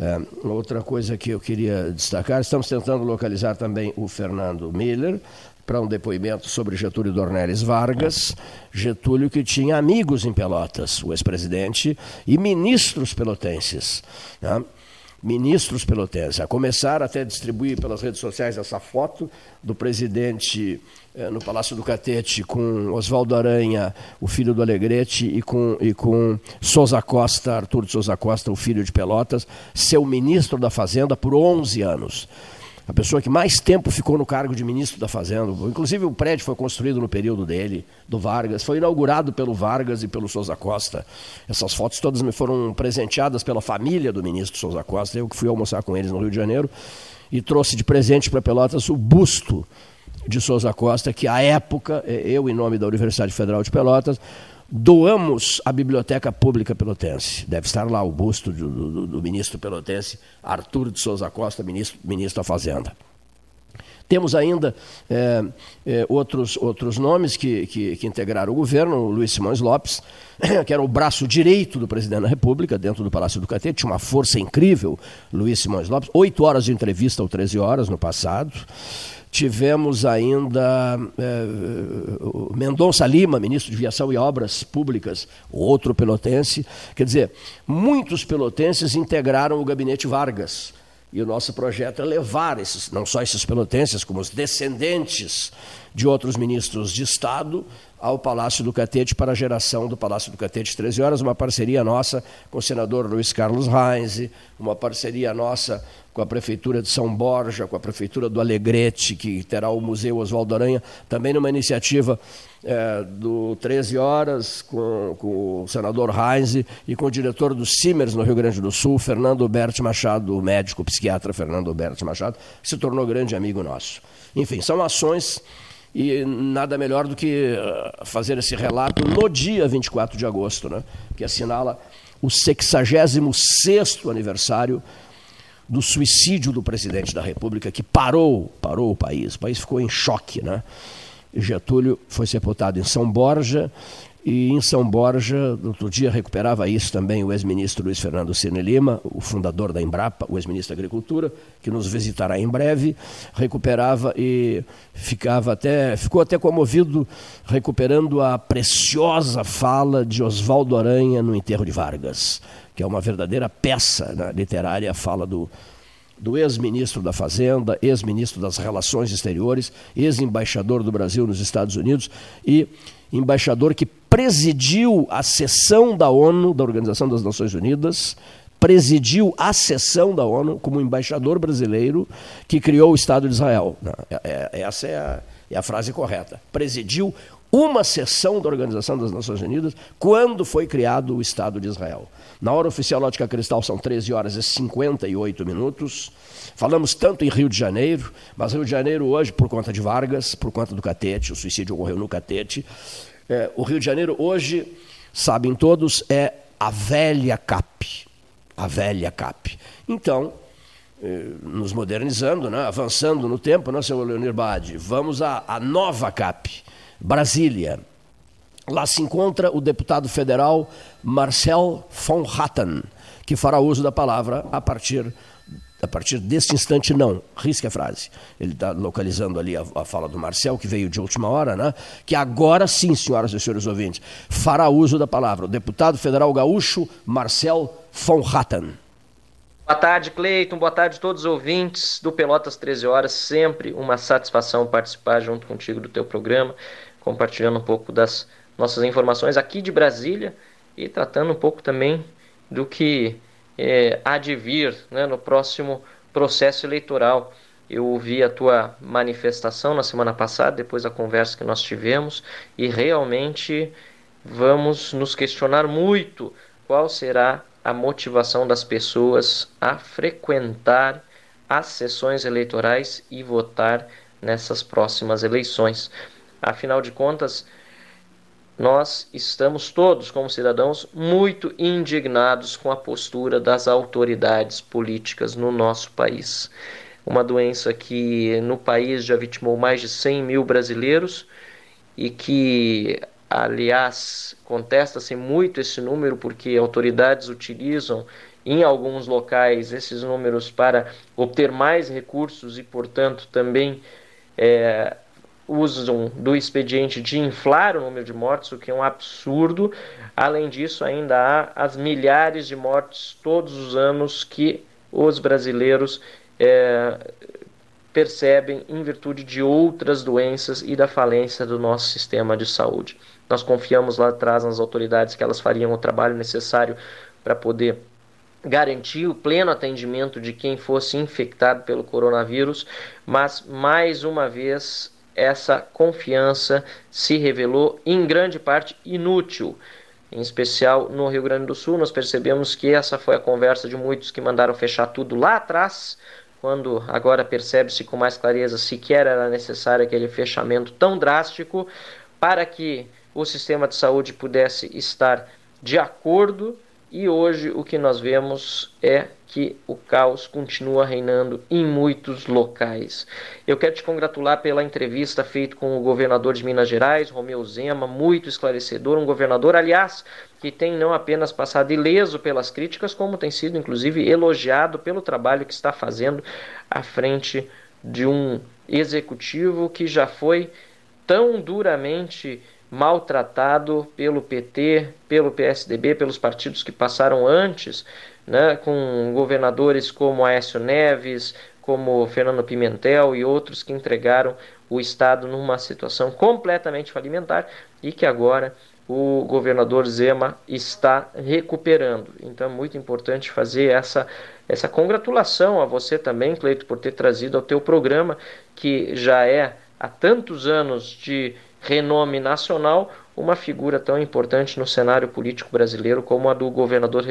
Speaker 4: É, outra coisa que eu queria destacar, estamos tentando localizar também o Fernando Miller, para um depoimento sobre Getúlio Dornelles Vargas. Getúlio que tinha amigos em Pelotas, o ex-presidente, e ministros pelotenses. Né? Ministros pelotenses. A começar até a distribuir pelas redes sociais essa foto do presidente eh, no Palácio do Catete com Oswaldo Aranha, o filho do Alegrete, e com, e com Souza Costa, Arthur de Souza Costa, o filho de Pelotas, seu ministro da Fazenda por 11 anos a pessoa que mais tempo ficou no cargo de ministro da Fazenda. Inclusive, o prédio foi construído no período dele, do Vargas. Foi inaugurado pelo Vargas e pelo Souza Costa. Essas fotos todas me foram presenteadas pela família do ministro Souza Costa. Eu que fui almoçar com eles no Rio de Janeiro e trouxe de presente para Pelotas o busto de Souza Costa, que à época, eu, em nome da Universidade Federal de Pelotas, doamos à Biblioteca Pública Pelotense. Deve estar lá o busto do, do, do ministro pelotense, Arthur de Souza Costa, ministro, ministro da Fazenda. Temos ainda é, é, outros, outros nomes que, que, que, integraram o governo, o Luiz Simões Lopes, que era o braço direito do presidente da República, dentro do Palácio do Catete, tinha uma força incrível, Luiz Simões Lopes, oito horas de entrevista ou 13 horas no passado. Tivemos ainda é, Mendonça Lima, ministro de Viação e Obras Públicas, outro pelotense. Quer dizer, muitos pelotenses integraram o gabinete Vargas. E o nosso projeto é levar esses, não só esses pelotenses, como os descendentes de outros ministros de Estado ao Palácio do Catete para a geração do Palácio do Catete 13 horas, uma parceria nossa com o senador Luiz Carlos Reis, uma parceria nossa com a Prefeitura de São Borja, com a Prefeitura do Alegrete, que terá o Museu Oswaldo Aranha, também numa iniciativa é, do 13 Horas, com, com, o senador Reis e com o diretor do Simers no Rio Grande do Sul, Fernando Berti Machado, o médico psiquiatra Fernando Berti Machado, que se tornou grande amigo nosso. Enfim, são ações e nada melhor do que eh, fazer esse relato no dia 24 de agosto, né, que assinala o 66º aniversário do suicídio do presidente da República, que parou, parou o país. O país ficou em choque, né? Getúlio foi sepultado em São Borja E em São Borja, outro dia recuperava isso também o ex-ministro Luiz Fernando Cirne Lima, o fundador da Embrapa, o ex-ministro da Agricultura, que nos visitará em breve, recuperava e ficava até, ficou até comovido recuperando a preciosa fala de Oswaldo Aranha no enterro de Vargas, que é uma verdadeira peça né, literária, a fala do, do ex-ministro da Fazenda, ex-ministro das Relações Exteriores, ex-embaixador do Brasil nos Estados Unidos e embaixador que presidiu a sessão da ONU, da Organização das Nações Unidas, presidiu a sessão da ONU como embaixador brasileiro que criou o Estado de Israel. É, é, essa é a, é a frase correta. Presidiu uma sessão da Organização das Nações Unidas quando foi criado o Estado de Israel. Na hora oficial Lógica Cristal são 13 horas e 58 minutos. Falamos tanto em Rio de Janeiro, mas Rio de Janeiro hoje, por conta de Vargas, por conta do Catete, o suicídio ocorreu no Catete, é, o Rio de Janeiro hoje, sabem todos, é a velha CAP. A velha CAP. Então, é, nos modernizando, né, avançando no tempo, né, seu Leonir Bade, vamos à, à nova CAP, Brasília. Lá se encontra o deputado federal Marcel von Hatten, que fará uso da palavra a partir a partir deste instante, não. Risque a frase. Ele está localizando ali a, a, fala do Marcel, que veio de última hora, né? que agora sim, senhoras e senhores ouvintes, fará uso da palavra. O deputado federal gaúcho Marcel von Hatten.
Speaker 8: Boa tarde, Cleiton. Boa tarde a todos os ouvintes do Pelotas 13 Horas. Sempre uma satisfação participar junto contigo do teu programa, compartilhando um pouco das nossas informações aqui de Brasília e tratando um pouco também do que é, há de vir né, no próximo processo eleitoral. Eu ouvi a tua manifestação na semana passada, depois da conversa que nós tivemos, e realmente vamos nos questionar muito qual será a motivação das pessoas a frequentar as sessões eleitorais e votar nessas próximas eleições. Afinal de contas, nós estamos todos, como cidadãos, muito indignados com a postura das autoridades políticas no nosso país. Uma doença que no país já vitimou mais de 100 mil brasileiros e que, aliás, contesta-se muito esse número porque autoridades utilizam em alguns locais esses números para obter mais recursos e, portanto, também é, usam do expediente de inflar o número de mortes, o que é um absurdo. Além disso, ainda há as milhares de mortes todos os anos que os brasileiros é, percebem em virtude de outras doenças e da falência do nosso sistema de saúde. Nós confiamos lá atrás nas autoridades que elas fariam o trabalho necessário para poder garantir o pleno atendimento de quem fosse infectado pelo coronavírus, mas mais uma vez essa confiança se revelou em grande parte inútil. Em especial no Rio Grande do Sul, nós percebemos que essa foi a conversa de muitos que mandaram fechar tudo lá atrás, quando agora percebe-se com mais clareza sequer era necessário aquele fechamento tão drástico para que o sistema de saúde pudesse estar de acordo e hoje o que nós vemos é que o caos continua reinando em muitos locais. Eu quero te congratular pela entrevista feita com o governador de Minas Gerais, Romeu Zema, muito esclarecedor, um governador, aliás, que tem não apenas passado ileso pelas críticas, como tem sido inclusive elogiado pelo trabalho que está fazendo à frente de um executivo que já foi tão duramente maltratado pelo PT, pelo PSDB, pelos partidos que passaram antes, né, com governadores como Aécio Neves, como Fernando Pimentel e outros que entregaram o Estado numa situação completamente falimentar e que agora o governador Zema está recuperando. Então é muito importante fazer essa, essa congratulação a você também, Cleito, por ter trazido ao teu programa, que já é há tantos anos de renome nacional, uma figura tão importante no cenário político brasileiro como a do governador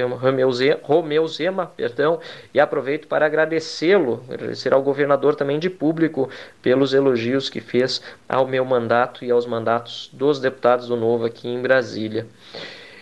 Speaker 8: Romeu Zema, perdão, e aproveito para agradecê-lo, agradecer ao governador também de público pelos elogios que fez ao meu mandato e aos mandatos dos deputados do Novo aqui em Brasília.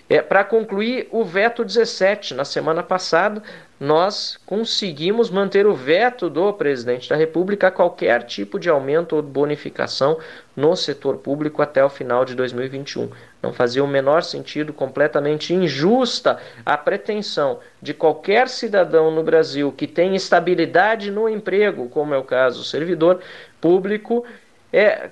Speaker 8: É, Para concluir, o veto 17, na semana passada, nós conseguimos manter o veto do presidente da República a qualquer tipo de aumento ou bonificação no setor público até o final de 2021. Não fazia o menor sentido, completamente injusta a pretensão de qualquer cidadão no Brasil que tem estabilidade no emprego, como é o caso do servidor público, é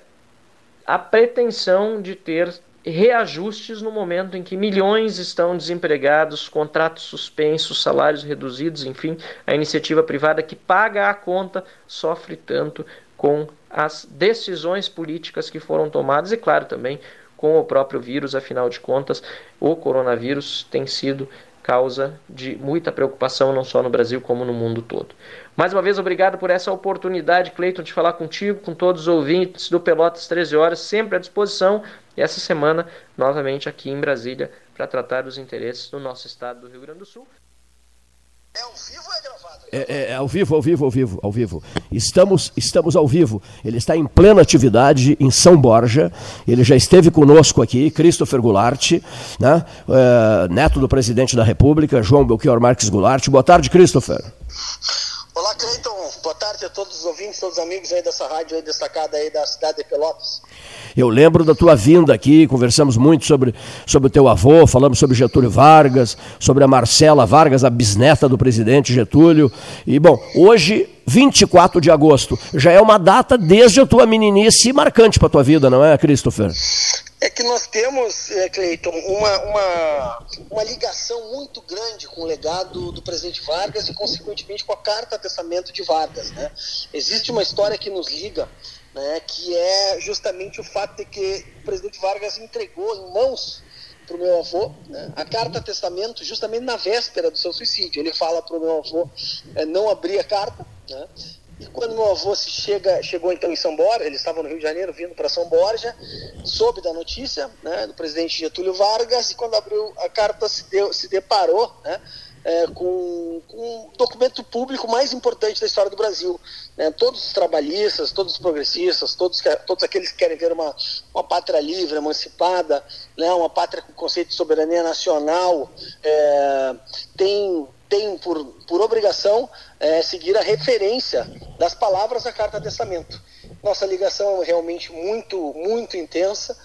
Speaker 8: a pretensão de ter reajustes no momento em que milhões estão desempregados, contratos suspensos, salários reduzidos, enfim, a iniciativa privada que paga a conta sofre tanto com as decisões políticas que foram tomadas e, claro, também com o próprio vírus, afinal de contas, o coronavírus tem sido causa de muita preocupação, não só no Brasil, como no mundo todo. Mais uma vez, obrigado por essa oportunidade, Cleiton, de falar contigo, com todos os ouvintes do Pelotas 13 Horas, sempre à disposição. E essa semana, novamente aqui em Brasília, para tratar dos interesses do nosso estado do Rio Grande do Sul.
Speaker 4: É ao vivo ou é gravado? É, é, é, ao vivo, ao vivo, ao vivo, ao vivo. Estamos, estamos ao vivo. Ele está em plena atividade em São Borja. Ele já esteve conosco aqui, Christopher Goulart, né? É, neto do presidente da República, João Belchior Marques Goulart. Boa tarde, Christopher.
Speaker 9: Olá, Cleiton. Boa tarde a todos os ouvintes, todos os amigos aí dessa rádio aí destacada aí da cidade de Pelotas.
Speaker 4: Eu lembro da tua vinda aqui, conversamos muito sobre, sobre o teu avô, falamos sobre Getúlio Vargas, sobre a Marcela Vargas, a bisneta do presidente Getúlio. E, bom, hoje, 24 de agosto, já é uma data desde a tua meninice marcante para a tua vida, não é, Christopher?
Speaker 9: Que nós temos, é, Cleiton, uma, uma, uma ligação muito grande com o legado do presidente Vargas e, consequentemente, com a carta testamento de Vargas. Né? Existe uma história que nos liga né, que é justamente o fato de que o presidente Vargas entregou em mãos para o meu avô né, a carta testamento justamente na véspera do seu suicídio. Ele fala para o meu avô é, não abrir a carta. Né, e quando meu avô se chega, chegou então em São Borja, ele estava no Rio de Janeiro vindo para São Borja, soube da notícia né, do presidente Getúlio Vargas e quando abriu a carta se, deu, se deparou né, é, com, com o documento público mais importante da história do Brasil. Né? Todos os trabalhistas, todos os progressistas, todos, todos aqueles que querem ver uma, uma pátria livre, emancipada, né? uma pátria com conceito de soberania nacional, é, tem, tem por, por obrigação é, seguir a referência das palavras da Carta Testamento. Nossa ligação é realmente muito, muito intensa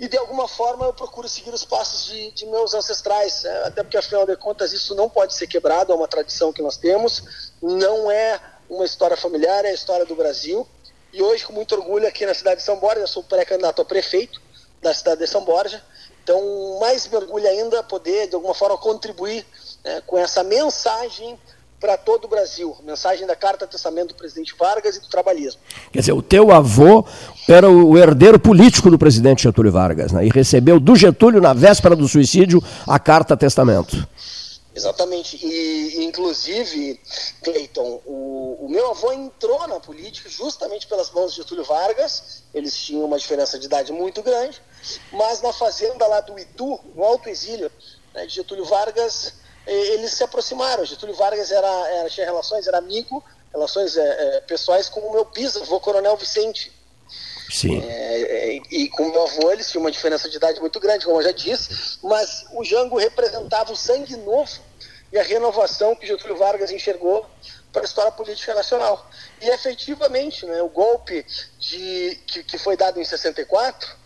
Speaker 9: e de alguma forma eu procuro seguir os passos de, de meus ancestrais, né? até porque afinal de contas isso não pode ser quebrado, é uma tradição que nós temos, não é uma história familiar, é a história do Brasil. E hoje, com muito orgulho, aqui na cidade de São Borja, eu sou pré-candidato a prefeito da cidade de São Borja, então mais me orgulho ainda poder, de alguma forma, contribuir né, com essa mensagem para todo o Brasil. Mensagem da Carta Testamento do presidente Vargas e do trabalhismo.
Speaker 4: Quer dizer, o teu avô era o herdeiro político do presidente Getúlio Vargas, né? e recebeu do Getúlio, na véspera do suicídio, a Carta Testamento.
Speaker 9: Exatamente. E, inclusive, Cleiton, o, o, meu avô entrou na política justamente pelas mãos de Getúlio Vargas. Eles tinham uma diferença de idade muito grande, mas na fazenda lá do Itu, no Alto Exílio, né, de Getúlio Vargas, eles se aproximaram. Getúlio Vargas era, era tinha relações, era amigo, relações é, é, pessoais com o meu bisavô, Coronel Vicente.
Speaker 4: Sim.
Speaker 9: É, é, e com o meu avô eles tinham uma diferença de idade muito grande, como eu já disse, mas o Jango representava o sangue novo e a renovação que Getúlio Vargas enxergou para a história política nacional. E efetivamente, né, o golpe de, que, que foi dado em 64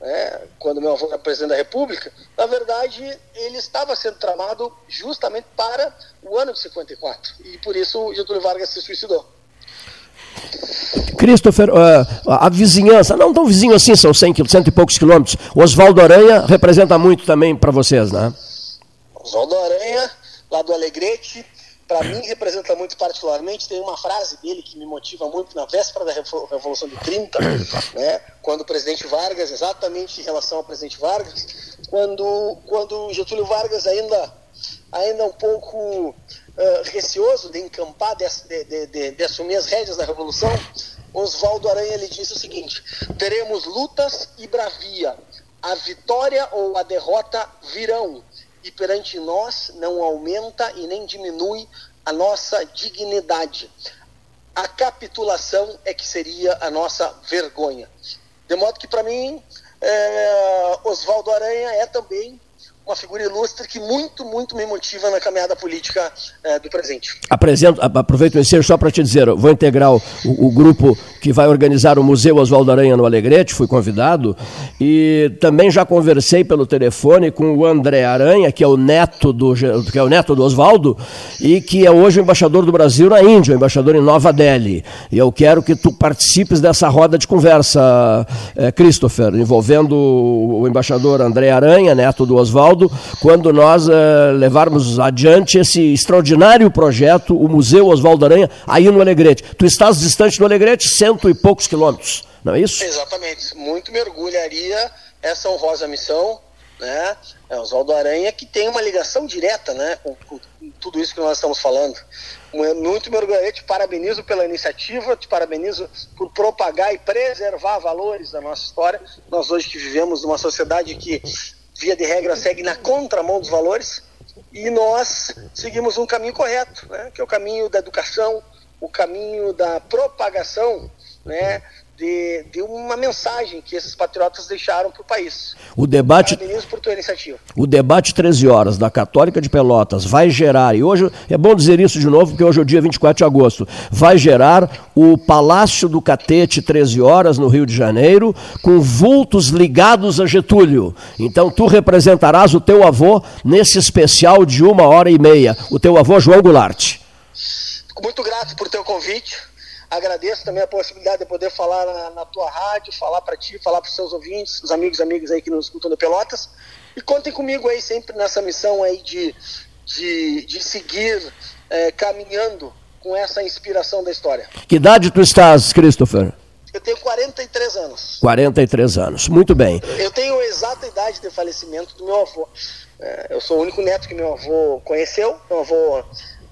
Speaker 9: né, quando meu avô era presidente da República, na verdade ele estava sendo tramado justamente para o ano de 54 e por isso Getúlio Vargas se suicidou.
Speaker 4: Christopher, uh, a vizinhança, não tão vizinho assim, são 100, cento e poucos quilômetros. Oswaldo Aranha representa muito também para vocês, né?
Speaker 9: Oswaldo Aranha, lá do Alegrete, para mim representa muito particularmente, tem uma frase dele que me motiva muito na véspera da Revolução de 30, né, quando o presidente Vargas, exatamente em relação ao presidente Vargas, quando, quando Getúlio Vargas ainda, ainda um pouco uh, receoso de encampar, de, de, de, de, assumir as rédeas da Revolução, Oswaldo Aranha ele disse o seguinte, teremos lutas e bravia, a vitória ou a derrota virão, e perante nós não aumenta e nem diminui a nossa dignidade. A capitulação é que seria a nossa vergonha. De modo que, para mim, é, Oswaldo Aranha é também uma figura ilustre que muito, muito me motiva na caminhada política é, do presente.
Speaker 4: Apresento, aproveito o ensejo só para te dizer, vou integrar o, o, grupo que vai organizar o Museu Oswaldo Aranha no Alegrete, fui convidado, e também já conversei pelo telefone com o André Aranha, que é o neto do, que é o neto do Oswaldo, e que é hoje o embaixador do Brasil na Índia, o embaixador em Nova Delhi. E eu quero que tu participes dessa roda de conversa, eh, Christopher, envolvendo o embaixador André Aranha, neto do Oswaldo, quando nós eh, levarmos adiante esse extraordinário projeto, o Museu Oswaldo Aranha, aí no Alegrete. Tu estás distante do Alegrete, cento e poucos quilômetros, não é isso?
Speaker 9: Exatamente. Muito mergulharia essa honrosa missão, né? É Oswaldo Aranha que tem uma ligação direta, né, com, com, tudo isso que nós estamos falando. Muito mergulharia, te parabenizo pela iniciativa, te parabenizo por propagar e preservar valores da nossa história. Nós hoje que vivemos numa sociedade que, via de regra, segue na contramão dos valores, e nós seguimos um caminho correto, né, que é o caminho da educação, o caminho da propagação né, de, de, uma mensagem que esses patriotas deixaram para o país.
Speaker 4: O debate,
Speaker 9: por tua iniciativa.
Speaker 4: O debate 13 horas da Católica de Pelotas vai gerar, e hoje é bom dizer isso de novo, porque hoje é o dia 24 de agosto, vai gerar o Palácio do Catete 13 horas no Rio de Janeiro, com vultos ligados a Getúlio. Então tu representarás o teu avô nesse especial de uma hora e meia, o teu avô João Goulart.
Speaker 9: Fico muito grato por teu convite Agradeço também a possibilidade de poder falar na, na tua rádio, falar para ti, falar para os seus ouvintes, os amigos e amigas aí que nos escutam do Pelotas. E contem comigo aí sempre nessa missão aí de, de, de seguir é, caminhando com essa inspiração da história.
Speaker 4: Que idade tu estás, Christopher?
Speaker 9: Eu tenho 43 anos.
Speaker 4: 43 anos, muito bem.
Speaker 9: Eu tenho a exata idade de falecimento do meu avô. É, eu sou o único neto que meu avô conheceu. Meu avô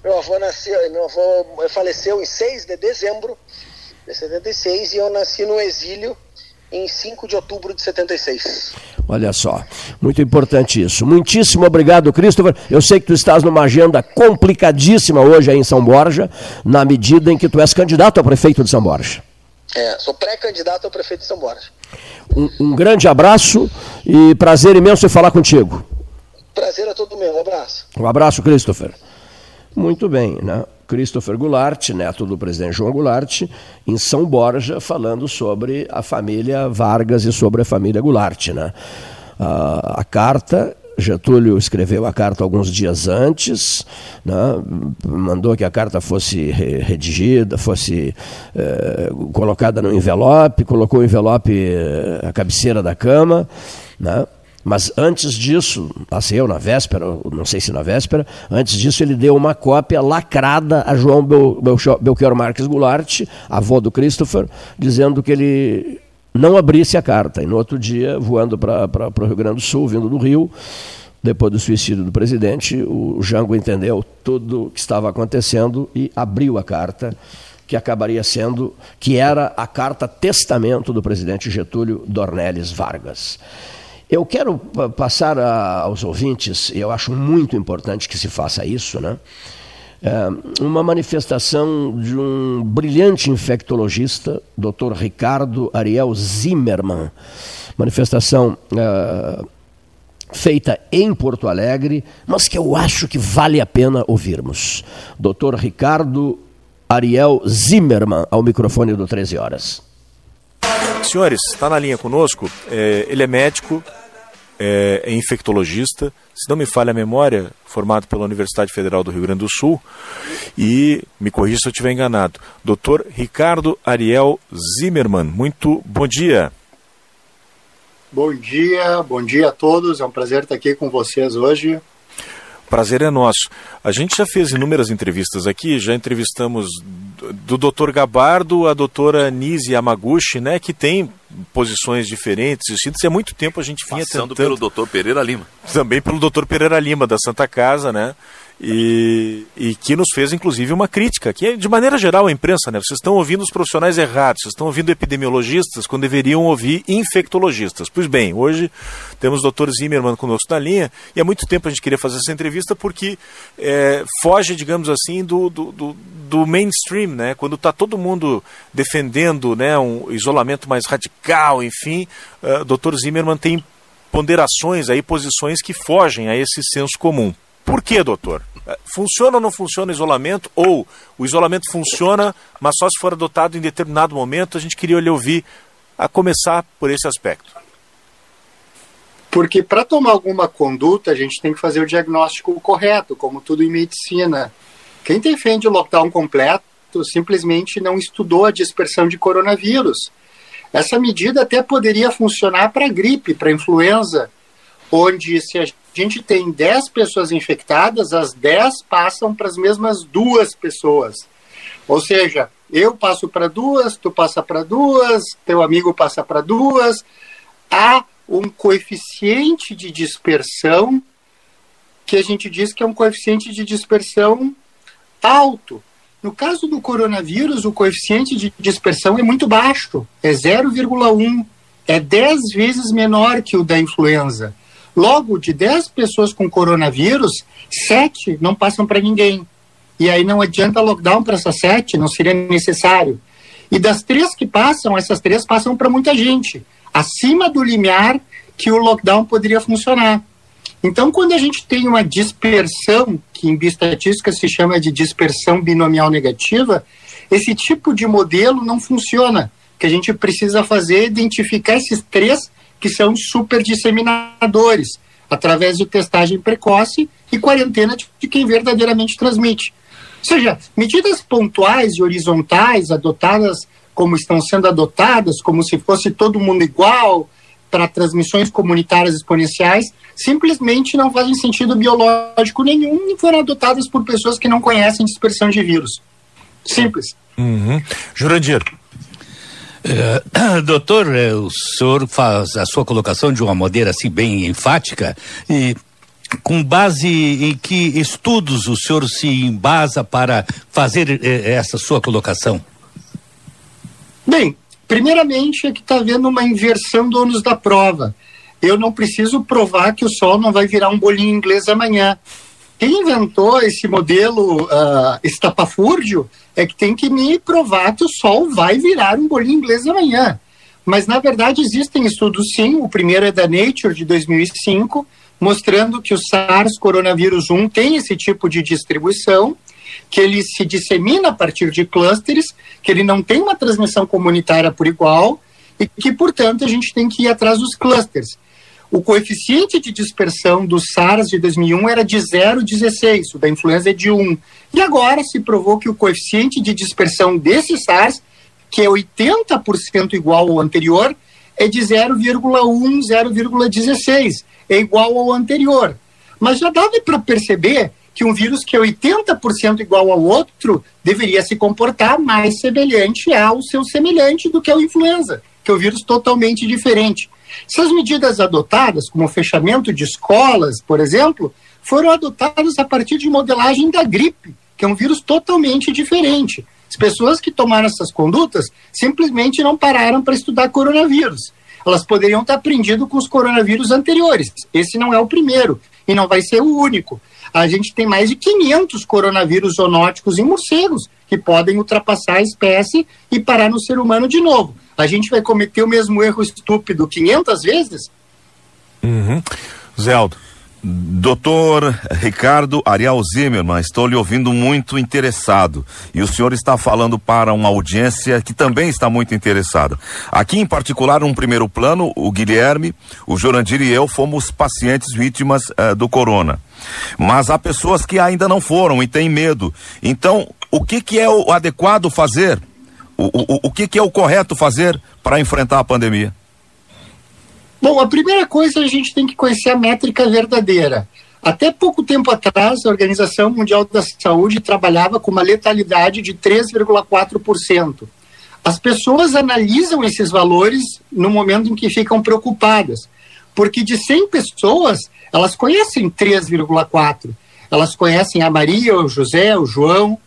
Speaker 9: meu avô nasceu, meu avô faleceu em 6 de dezembro de 76 e eu nasci no exílio em 5 de outubro de 76.
Speaker 4: Olha só, muito importante isso. Muitíssimo obrigado, Christopher. Eu sei que tu estás numa agenda complicadíssima hoje aí em São Borja, na medida em que tu és candidato a prefeito de São Borja.
Speaker 9: É, sou pré-candidato a prefeito de São Borja.
Speaker 4: Um, um, grande abraço e prazer imenso em falar contigo.
Speaker 9: Prazer a todo meu, um abraço.
Speaker 4: Um abraço, Christopher. Muito bem, né? Christopher Goulart, neto do presidente João Goulart, em São Borja, falando sobre a família Vargas e sobre a família Goulart. Né? A, a carta Getúlio escreveu a carta alguns dias antes, né? mandou que a carta fosse redigida, fosse eh, colocada no envelope, colocou o envelope à cabeceira da cama, né? Mas antes disso, passei eu na véspera, não sei se na véspera, antes disso ele deu uma cópia lacrada a João Bel, Belchior Marques Goulart, avô do Christopher, dizendo que ele não abrisse a carta. E no outro dia, voando para o Rio Grande do Sul, vindo do Rio, depois do suicídio do presidente, o Jango entendeu tudo o que estava acontecendo e abriu a carta que acabaria sendo, que era a carta testamento do presidente Getúlio Dornelles Vargas. Eu quero passar a, aos ouvintes, eu acho muito importante que se faça isso, né? É, uma manifestação de um brilhante infectologista, Dr. Ricardo Ariel Zimmermann. Manifestação é, feita em Porto Alegre, mas que eu acho que vale a pena ouvirmos. Dr. Ricardo Ariel Zimmermann, ao microfone do 13 Horas.
Speaker 10: Senhores, está na linha conosco, é, ele é médico, é, é, infectologista, se não me falha a memória, formado pela Universidade Federal do Rio Grande do Sul, e me corrija se eu estiver enganado, Dr. Ricardo Ariel Zimmermann. Muito bom dia.
Speaker 11: Bom dia, bom dia a todos, é um prazer estar aqui com vocês hoje.
Speaker 10: Prazer é nosso. A gente já fez inúmeras entrevistas aqui, já entrevistamos do Dr. Gabardo a doutora Nise Yamaguchi, né, que tem posições diferentes, distintas, e há muito tempo a gente vinha
Speaker 12: Passando
Speaker 10: tentando...
Speaker 12: pelo Dr. Pereira Lima.
Speaker 10: Também pelo Dr. Pereira Lima, da Santa Casa, né, e, e, que nos fez inclusive uma crítica, que é de maneira geral a imprensa, né? Vocês estão ouvindo os profissionais errados, vocês estão ouvindo epidemiologistas quando deveriam ouvir infectologistas. Pois bem, hoje temos o Dr. Zimmermann conosco na linha e há muito tempo a gente queria fazer essa entrevista porque é, foge, digamos assim, do, do, do, do mainstream, né? Quando está todo mundo defendendo né, um isolamento mais radical, enfim, uh, Dr. Zimmermann tem ponderações aí, posições que fogem a esse senso comum. Por que, doutor? É, funciona ou não funciona o isolamento? Ou o isolamento funciona, mas só se for adotado em determinado momento? A gente queria lhe ouvir a começar por esse aspecto.
Speaker 11: Porque para tomar alguma conduta, a gente tem que fazer o diagnóstico correto, como tudo em medicina. Quem defende o lockdown completo simplesmente não estudou a dispersão de coronavírus. Essa medida até poderia funcionar para gripe, para influenza, onde se a gente tem 10 pessoas infectadas, as 10 passam para as mesmas duas pessoas. Ou seja, eu passo para duas, tu passa para duas, teu amigo passa para duas. Há um coeficiente de dispersão que a gente diz que é um coeficiente de dispersão alto. No caso do coronavírus, o coeficiente de dispersão é muito baixo, é 0,1, é 10 vezes menor que o da influenza. Logo, de 10 pessoas com coronavírus, 7 não passam para ninguém. E aí não adianta lockdown para essas 7, não seria necessário. E das três que passam, essas três passam para muita gente, acima do limiar que o lockdown poderia funcionar. Então, quando a gente tem uma dispersão, que em bioestatística se chama de dispersão binomial negativa, esse tipo de modelo não funciona. O que a gente precisa fazer é identificar esses três que são super disseminadores, através de testagem precoce e quarentena de quem verdadeiramente transmite. Ou seja, medidas pontuais e horizontais adotadas como estão sendo adotadas, como se fosse todo mundo igual, para transmissões comunitárias exponenciais, simplesmente não fazem sentido biológico nenhum e foram adotadas por pessoas que não conhecem dispersão de vírus. Simples.
Speaker 10: Uhum. Jurandir.
Speaker 12: Uh, doutor, eh, o senhor faz a sua colocação de uma maneira assim bem enfática e com base em que estudos o senhor se embasa para fazer eh, essa sua colocação?
Speaker 11: Bem, primeiramente é que está havendo uma inversão do ônus da prova. Eu não preciso provar que o sol não vai virar um bolinho inglês amanhã. Quem inventou esse modelo uh, estapafúrdio é que tem que me provar que o Sol vai virar um bolinho inglês amanhã. Mas, na verdade, existem estudos sim. O primeiro é da Nature, de 2005, mostrando que o SARS coronavírus 1 tem esse tipo de distribuição, que ele se dissemina a partir de clusters, que ele não tem uma transmissão comunitária por igual e que, portanto, a gente tem que ir atrás dos clusters. O coeficiente de dispersão do SARS de 2001 era de 0,16, o da influenza é de 1. E agora se provou que o coeficiente de dispersão desse SARS, que é 80% igual ao anterior, é de 0,1, 0,16. É igual ao anterior. Mas já dava para perceber que um vírus que é 80% igual ao outro deveria se comportar mais semelhante ao seu semelhante do que a influenza, que é um vírus totalmente diferente. Essas medidas adotadas, como o fechamento de escolas, por exemplo, foram adotadas a partir de modelagem da gripe, que é um vírus totalmente diferente. As pessoas que tomaram essas condutas simplesmente não pararam para estudar coronavírus. Elas poderiam ter aprendido com os coronavírus anteriores. Esse não é o primeiro e não vai ser o único. A gente tem mais de 500 coronavírus zoonóticos em morcegos que podem ultrapassar a espécie e parar no ser humano de novo a gente vai cometer o mesmo erro estúpido 500 vezes?
Speaker 10: Uhum. Zeldo.
Speaker 13: Doutor Ricardo Ariel Zimmermann, estou lhe ouvindo muito interessado e o senhor está falando para uma audiência que também está muito interessada. Aqui, em particular, num primeiro plano, o Guilherme, o Jorandir e eu fomos pacientes vítimas uh, do corona. Mas há pessoas que ainda não foram e têm medo. Então, o que, que é o adequado fazer? O, o, o que, que é o correto fazer para enfrentar a pandemia?
Speaker 11: Bom, a primeira coisa a gente tem que conhecer a métrica verdadeira. Até pouco tempo atrás, a Organização Mundial da Saúde trabalhava com uma letalidade de 3,4%. As pessoas analisam esses valores no momento em que ficam preocupadas, porque de 100 pessoas, elas conhecem 3,4. Elas conhecem a Maria, o José, o João,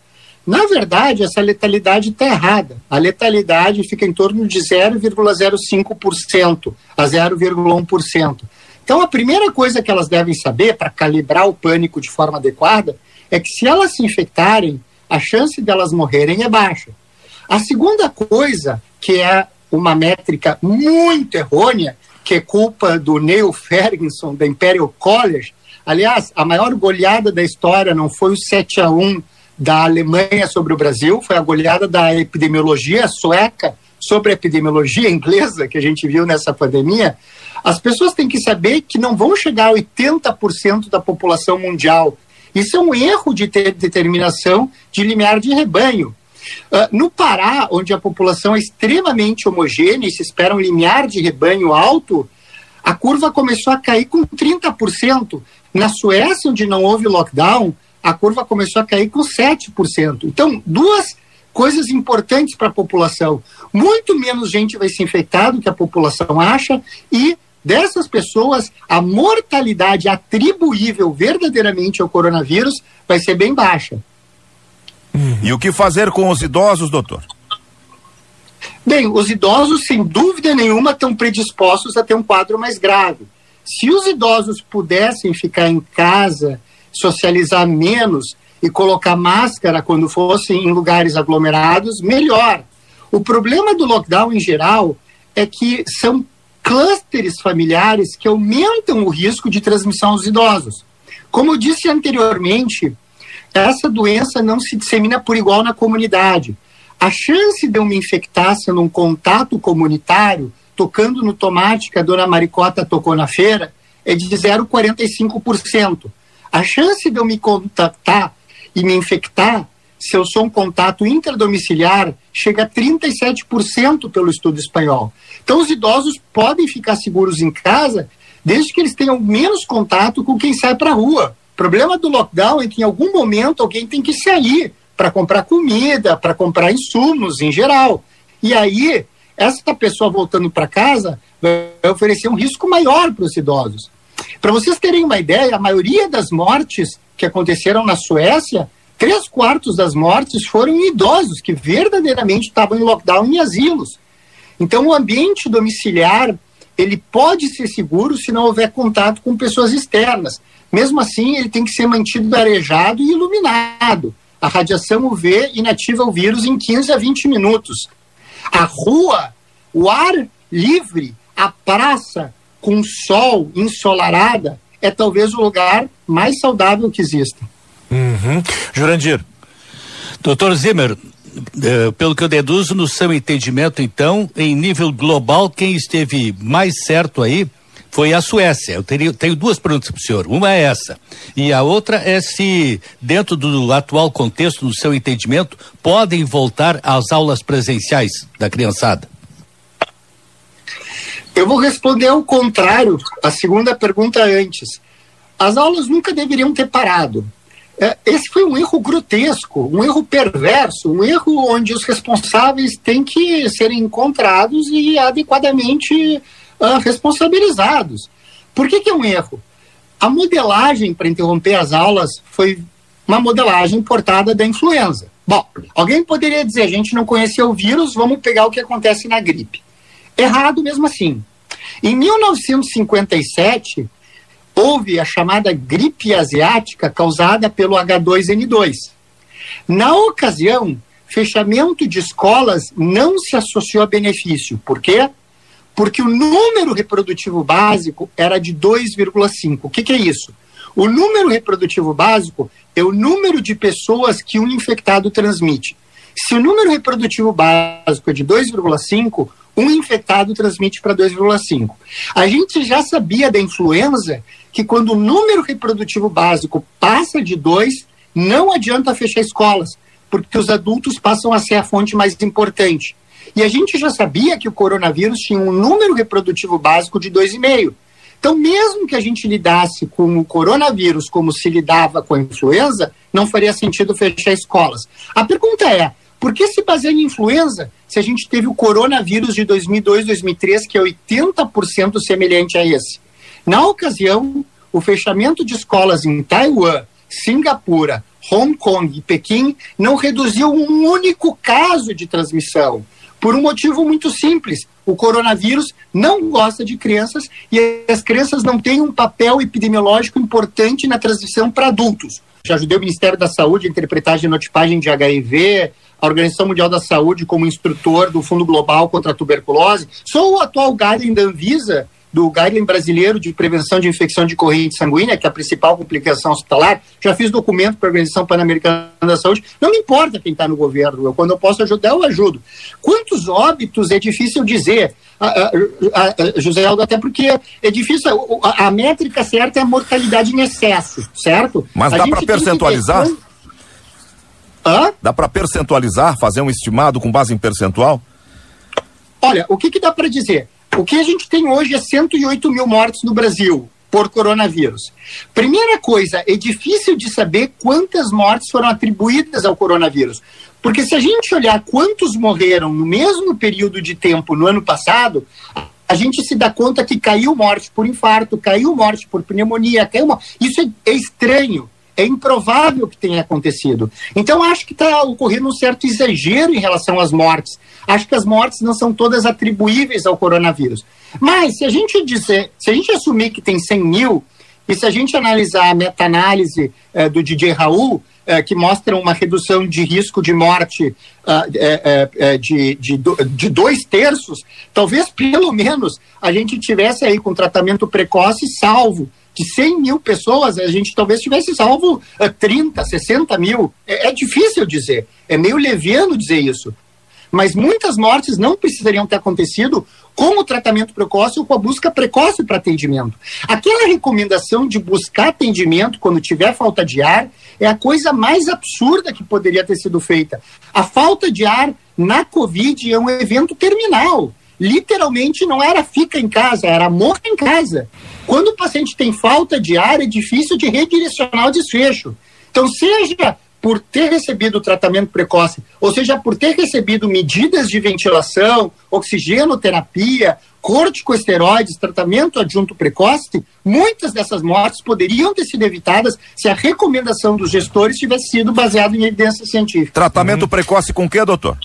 Speaker 11: na verdade, essa letalidade está errada. A letalidade fica em torno de 0,05% a 0,1%. Então, a primeira coisa que elas devem saber para calibrar o pânico de forma adequada é que se elas se infectarem, a chance delas morrerem é baixa. A segunda coisa, que é uma métrica muito errônea, que é culpa do Neil Ferguson, da Imperial College, Aliás, a maior goleada da história não foi o 7 a 1 da Alemanha sobre o Brasil, foi a goleada da epidemiologia sueca sobre a epidemiologia inglesa que a gente viu nessa pandemia. As pessoas têm que saber que não vão chegar a 80% da população mundial. Isso é um erro de ter determinação de limiar de rebanho. Uh, no Pará, onde a população é extremamente homogênea e se espera um limiar de rebanho alto, a curva começou a cair com 30%. Na Suécia, onde não houve lockdown, a curva começou a cair com 7%. Então, duas coisas importantes para a população. Muito menos gente vai se infectar do que a população acha e dessas pessoas, a mortalidade atribuível verdadeiramente ao coronavírus vai ser bem baixa.
Speaker 13: E o que fazer com os idosos, doutor?
Speaker 11: Bem, os idosos, sem dúvida nenhuma, estão predispostos a ter um quadro mais grave. Se os idosos pudessem ficar em casa, socializar menos e colocar máscara quando fossem em lugares aglomerados, melhor. O problema do lockdown em geral é que são clústeres familiares que aumentam o risco de transmissão aos idosos. Como eu disse anteriormente, essa doença não se dissemina por igual na comunidade. A chance de eu me infectar sendo um contato comunitário, tocando no tomate que a dona Maricota tocou na feira, é de 0,45%. A chance de eu me contatar e me infectar, se eu sou um contato intradomiciliar, chega a 37% pelo estudo espanhol. Então, os idosos podem ficar seguros em casa desde que eles tenham menos contato com quem sai para a rua. O problema do lockdown é que em algum momento alguém tem que sair para comprar comida, para comprar insumos em geral. E aí, essa pessoa voltando para casa vai oferecer um risco maior para os idosos. Para vocês terem uma ideia, a maioria das mortes que aconteceram na Suécia, três quartos das mortes foram em idosos que verdadeiramente estavam em lockdown em asilos. Então, o ambiente domiciliar ele pode ser seguro se não houver contato com pessoas externas. Mesmo assim, ele tem que ser mantido arejado e iluminado. A radiação UV inativa o vírus em 15 a 20 minutos. A rua, o ar livre, a praça com sol ensolarada é talvez o lugar mais saudável que exista.
Speaker 10: Uhum. Jurandir.
Speaker 12: Doutor Zimmer, eh, pelo que eu deduzo, no seu entendimento, então, em nível global, quem esteve mais certo aí foi a Suécia. Eu teria, tenho duas perguntas para o senhor. Uma é essa. E a outra é se, dentro do atual contexto, no seu entendimento, podem voltar às aulas presenciais da criançada.
Speaker 11: Eu vou responder ao contrário, a segunda pergunta antes. As aulas nunca deveriam ter parado. É, esse foi um erro grotesco, um erro perverso, um erro onde os responsáveis têm que serem encontrados e adequadamente uh, responsabilizados. Por que, que é um erro? A modelagem para interromper as aulas foi uma modelagem importada da influenza. Bom, alguém poderia dizer, a gente não conhecia o vírus, vamos pegar o que acontece na gripe. Errado mesmo assim. Em 1957, houve a chamada gripe asiática causada pelo H2N2. Na ocasião, fechamento de escolas não se associou a benefício. Por quê? Porque o número reprodutivo básico era de 2,5. O que, que é isso? O número reprodutivo básico é o número de pessoas que um infectado transmite. Se o número reprodutivo básico é de 2,5, um infectado transmite para 2,5. A gente já sabia da influenza que quando o número reprodutivo básico passa de 2, não adianta fechar escolas, porque os adultos passam a ser a fonte mais importante. E a gente já sabia que o coronavírus tinha um número reprodutivo básico de 2,5. Então, mesmo que a gente lidasse com o coronavírus como se lidava com a influenza, não faria sentido fechar escolas. A pergunta é: por que se baseia em influenza se a gente teve o coronavírus de 2002, 2003, que é 80% semelhante a esse? Na ocasião, o fechamento de escolas em Taiwan, Singapura, Hong Kong e Pequim não reduziu um único caso de transmissão. Por um motivo muito simples: o coronavírus não gosta de crianças e as crianças não têm um papel epidemiológico importante na transmissão para adultos. Já ajudei o Ministério da Saúde a interpretar a genotipagem de HIV, a Organização Mundial da Saúde como instrutor do Fundo Global contra a Tuberculose. Sou o atual guardian da Anvisa do Guideline Brasileiro de Prevenção de Infecção de Corrente Sanguínea, que é a principal complicação hospitalar. Já fiz documento para a Organização Pan-Americana da Saúde. Não me importa quem está no governo, eu, quando eu posso ajudar, eu ajudo. Quantos óbitos é difícil dizer, José Aldo, até porque é difícil, a, a, métrica certa é a mortalidade em excesso, certo?
Speaker 13: Mas a dá para percentualizar? Hã? Dá para percentualizar, fazer um estimado com base em percentual?
Speaker 11: Olha, o que, que dá para dizer? O que a gente tem hoje é 108 mil mortes no Brasil por coronavírus. Primeira coisa, é difícil de saber quantas mortes foram atribuídas ao coronavírus. Porque se a gente olhar quantos morreram no mesmo período de tempo no ano passado, a gente se dá conta que caiu morte por infarto, caiu morte por pneumonia, caiu morte. Isso é, é estranho é improvável que tenha acontecido. Então, acho que está ocorrendo um certo exagero em relação às mortes. Acho que as mortes não são todas atribuíveis ao coronavírus. Mas, se a gente dizer, se a gente assumir que tem 100 mil, e se a gente analisar a meta-análise eh, do DJ Raul, eh, que mostra uma redução de risco de morte uh, de, de, de dois terços, talvez pelo menos a gente tivesse aí com tratamento precoce salvo de 100 mil pessoas, a gente talvez tivesse salvo uh, 30, 60 mil. É, é difícil dizer, é meio leviano dizer isso. Mas muitas mortes não precisariam ter acontecido com o tratamento precoce ou com a busca precoce para atendimento. Aquela recomendação de buscar atendimento quando tiver falta de ar é a coisa mais absurda que poderia ter sido feita. A falta de ar na Covid é um evento terminal. Literalmente não era fica em casa, era morra em casa. Quando o paciente tem falta de ar, é difícil de redirecionar o desfecho. Então, seja por ter recebido tratamento precoce, ou seja, por ter recebido medidas de ventilação, oxigenoterapia, corticosteroides, tratamento adjunto precoce, muitas dessas mortes poderiam ter sido evitadas se a recomendação dos gestores tivesse sido baseada em evidência científica.
Speaker 13: Tratamento uhum. precoce com o que, doutor?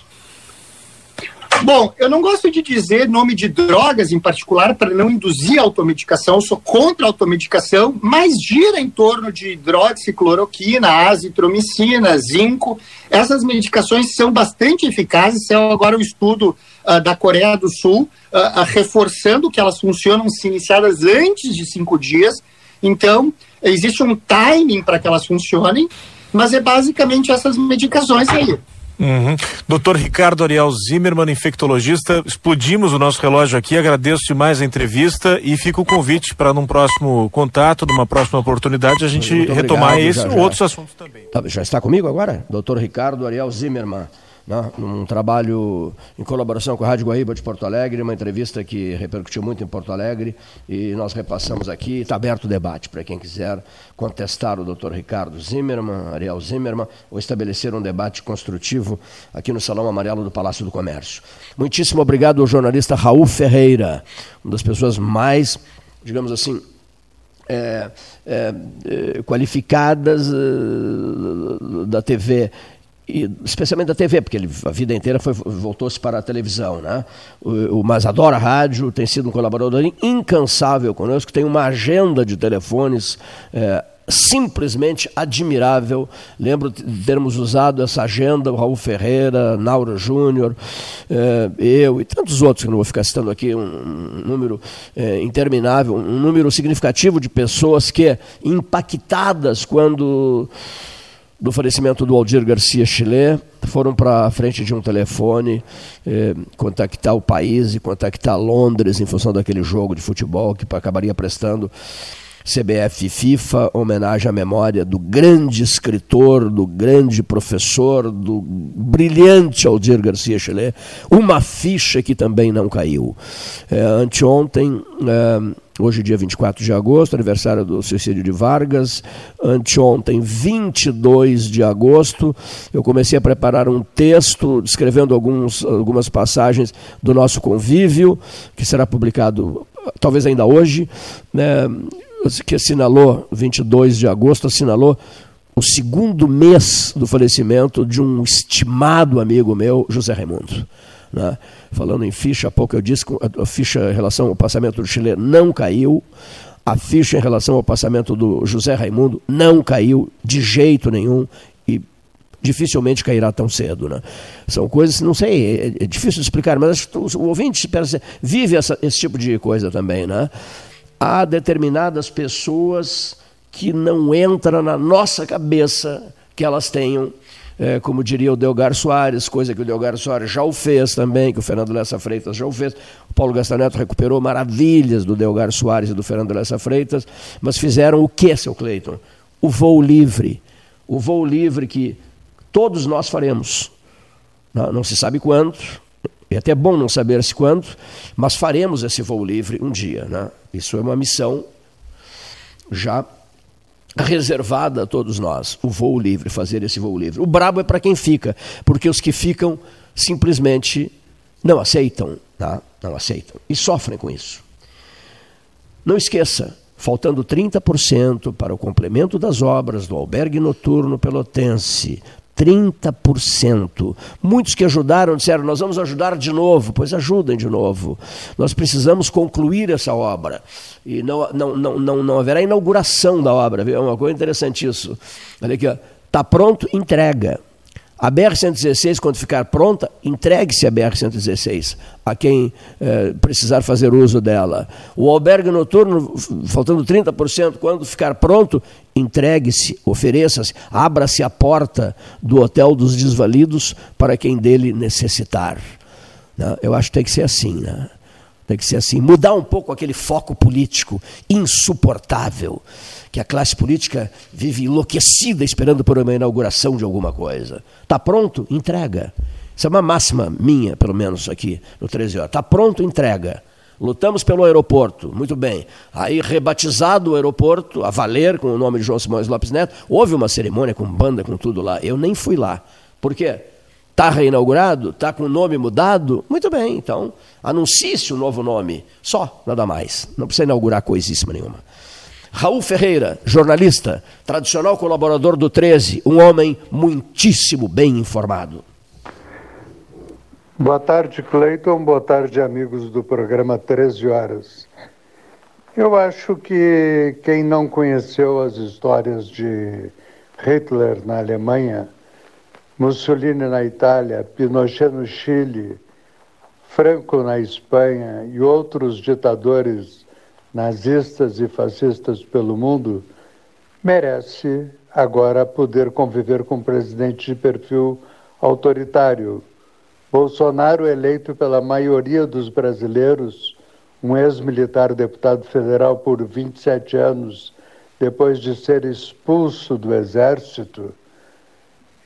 Speaker 11: Bom, eu não gosto de dizer nome de drogas em particular para não induzir automedicação, eu sou contra a automedicação, mas gira em torno de hidroxicloroquina, azitromicina, zinco. Essas medicações são bastante eficazes, é agora um estudo uh, da Coreia do Sul, uh, uh, reforçando que elas funcionam se iniciadas antes de cinco dias. Então, existe um timing para que elas funcionem, mas é basicamente essas medicações aí.
Speaker 10: Uhum. Doutor Ricardo Ariel Zimmermann, infectologista, explodimos o nosso relógio aqui, agradeço demais a entrevista e fica o convite para num próximo contato, numa próxima oportunidade, a gente retomar esse ou outros assuntos também.
Speaker 4: Tá, já está comigo agora? Doutor Ricardo Ariel Zimmermann né, num trabalho em colaboração com a Rádio Guaíba de Porto Alegre, uma entrevista que repercutiu muito em Porto Alegre e nós repassamos aqui. Está aberto o debate para quem quiser contestar o Dr. Ricardo Zimmermann, Ariel Zimmermann, ou estabelecer um debate construtivo aqui no Salão Amarelo do Palácio do Comércio. Muitíssimo obrigado ao jornalista Raul Ferreira, uma das pessoas mais, digamos assim, é, é, é, qualificadas uh, da TV e, especialmente da TV, porque ele a vida inteira voltou-se para a televisão, né? O, o, mas adora rádio, tem sido um colaborador incansável conosco, tem uma agenda de telefones é, simplesmente admirável. Lembro de termos usado essa agenda, o Raul Ferreira, Naura Júnior, é, eu e tantos outros, que não vou ficar citando aqui, um, número é, interminável, um número significativo de pessoas que, impactadas quando do falecimento do Aldir Garcia Chile, foram para a frente de um telefone eh, contactar o país e contactar Londres em função daquele jogo de futebol que acabaria prestando CBF FIFA, homenagem à memória do grande escritor, do grande professor, do brilhante Aldir Garcia Chile, uma ficha que também não caiu. É, anteontem, é, Hoje, dia 24 de agosto, aniversário do suicídio de Vargas. Anteontem, 22 de agosto, eu comecei a preparar um texto descrevendo alguns, algumas passagens do nosso convívio, que será publicado talvez ainda hoje, né, que assinalou, 22 de agosto, assinalou o segundo mês do falecimento de um estimado amigo meu, José Raimundo. Né? Falando em ficha, há pouco eu disse que a ficha em relação ao passamento do Chile não caiu, a ficha em relação ao passamento do José Raimundo não caiu de jeito nenhum. E dificilmente cairá tão cedo. Né? São coisas, não sei, é, é difícil de explicar, mas o ouvinte vive essa, esse tipo de coisa também. Né? Há determinadas pessoas que não entra na nossa cabeça que elas tenham é, como diria o Delgar Soares, coisa que o Delgar Soares já o fez também, que o Fernando Lessa Freitas já o fez. O Paulo Gastaneto recuperou maravilhas do Delgar Soares e do Fernando Lessa Freitas, mas fizeram o que, seu Cleiton? O voo livre. O voo livre que todos nós faremos. Não, não se sabe quando, é até bom não saber-se quando, mas faremos esse voo livre um dia. Né? Isso é uma missão já reservada a todos nós, o voo livre, fazer esse voo livre. O brabo é para quem fica, porque os que ficam simplesmente não aceitam, tá? não aceitam e sofrem com isso. Não esqueça, faltando 30% para o complemento das obras do albergue noturno pelotense, 30%. Muitos que ajudaram disseram: Nós vamos ajudar de novo. Pois ajudem de novo. Nós precisamos concluir essa obra. E não, não, não, não, não haverá inauguração da obra. É uma coisa interessante isso. Olha aqui, está pronto, entrega. A BR-116, quando ficar pronta, entregue-se a BR-116 a quem eh, precisar fazer uso dela. O albergue noturno, faltando 30%, quando ficar pronto, entregue-se, ofereça-se, abra-se a porta do Hotel dos Desvalidos para quem dele necessitar. Né? Eu acho que tem que ser assim. Né? Tem que ser assim. Mudar um pouco aquele foco político insuportável que a classe política vive enlouquecida esperando por uma inauguração de alguma coisa. Está pronto? Entrega. Isso é uma máxima minha, pelo menos aqui no 13 horas. Está pronto? Entrega. Lutamos pelo aeroporto, muito bem. Aí, rebatizado o aeroporto, a valer, com o nome de João Simões Lopes Neto, houve uma cerimônia com banda, com tudo lá. Eu nem fui lá. Por quê? Está reinaugurado? Está com o nome mudado? Muito bem, então anuncie-se o um novo nome. Só, nada mais. Não precisa inaugurar coisíssima nenhuma. Raul Ferreira, jornalista, tradicional colaborador do 13, um homem muitíssimo bem informado.
Speaker 14: Boa tarde, Cleiton. Boa tarde, amigos do programa 13 Horas. Eu acho que quem não conheceu as histórias de Hitler na Alemanha, Mussolini na Itália, Pinochet no Chile, Franco na Espanha e outros ditadores nazistas e fascistas pelo mundo, merece agora poder conviver com um presidente de perfil autoritário. Bolsonaro, eleito pela maioria dos brasileiros, um ex-militar deputado federal por 27 anos, depois de ser expulso do exército,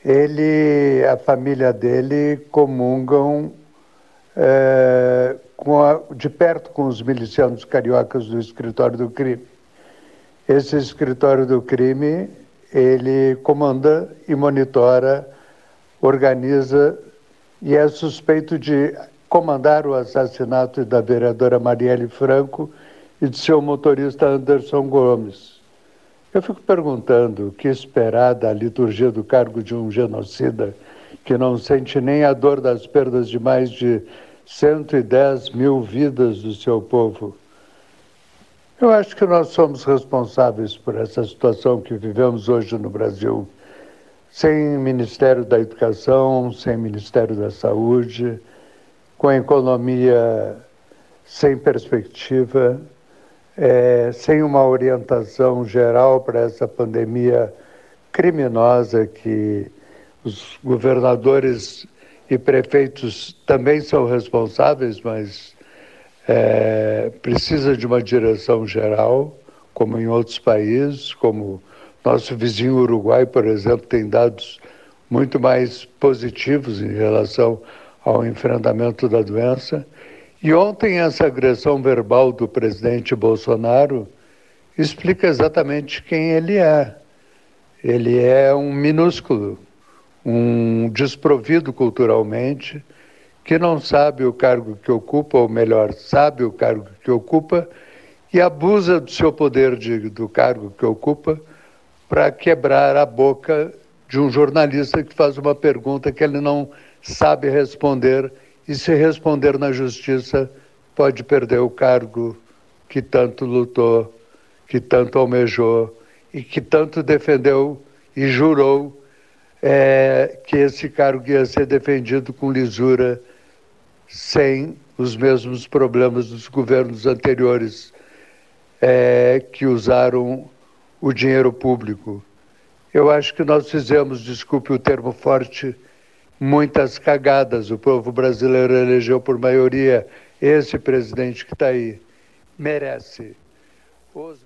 Speaker 14: ele, a família dele comungam é, a, de perto com os milicianos cariocas do escritório do crime. Esse escritório do crime, ele comanda e monitora, organiza e é suspeito de comandar o assassinato da vereadora Marielle Franco e de seu motorista Anderson Gomes. Eu fico perguntando o que esperar da liturgia do cargo de um genocida que não sente nem a dor das perdas de mais de 110 mil vidas do seu povo. Eu acho que nós somos responsáveis por essa situação que vivemos hoje no Brasil. Sem Ministério da Educação, sem Ministério da Saúde, com a economia sem perspectiva, é, sem uma orientação geral para essa pandemia criminosa que os governadores e prefeitos também são responsáveis, mas é, precisa de uma direção geral, como em outros países, como nosso vizinho Uruguai, por exemplo, tem dados muito mais positivos em relação ao enfrentamento da doença. E ontem essa agressão verbal do presidente Bolsonaro explica exatamente quem ele é. Ele é um minúsculo, um desprovido culturalmente, que não sabe o cargo que ocupa, ou melhor, sabe o cargo que ocupa e abusa do seu poder de, do cargo que ocupa para quebrar a boca de um jornalista que faz uma pergunta que ele não sabe responder e se responder na justiça pode perder o cargo que tanto lutou, que tanto almejou e que tanto defendeu e jurou é, que esse cargo ia ser defendido com lisura, sem os mesmos problemas dos governos anteriores é, que usaram o dinheiro público. Eu acho que nós fizemos, desculpe o termo forte, muitas cagadas. O povo brasileiro elegeu por maioria esse presidente que está aí. Merece. Os...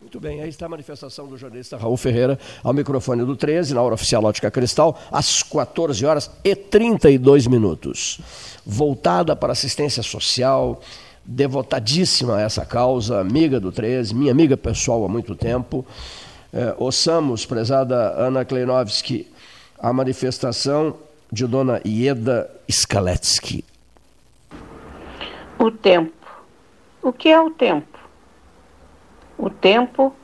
Speaker 4: Muito bem, aí está a manifestação do jornalista Raul Ferreira ao microfone do 13, na hora oficial Ótica Cristal, às 14 horas e 32 minutos. Voltada para assistência social, devotadíssima a essa causa, amiga do 13, minha amiga pessoal há muito tempo. É, ouçamos, prezada Ana Kleinovski, a manifestação de Dona Ieda Skaletsky.
Speaker 15: O tempo. O que é o tempo? O tempo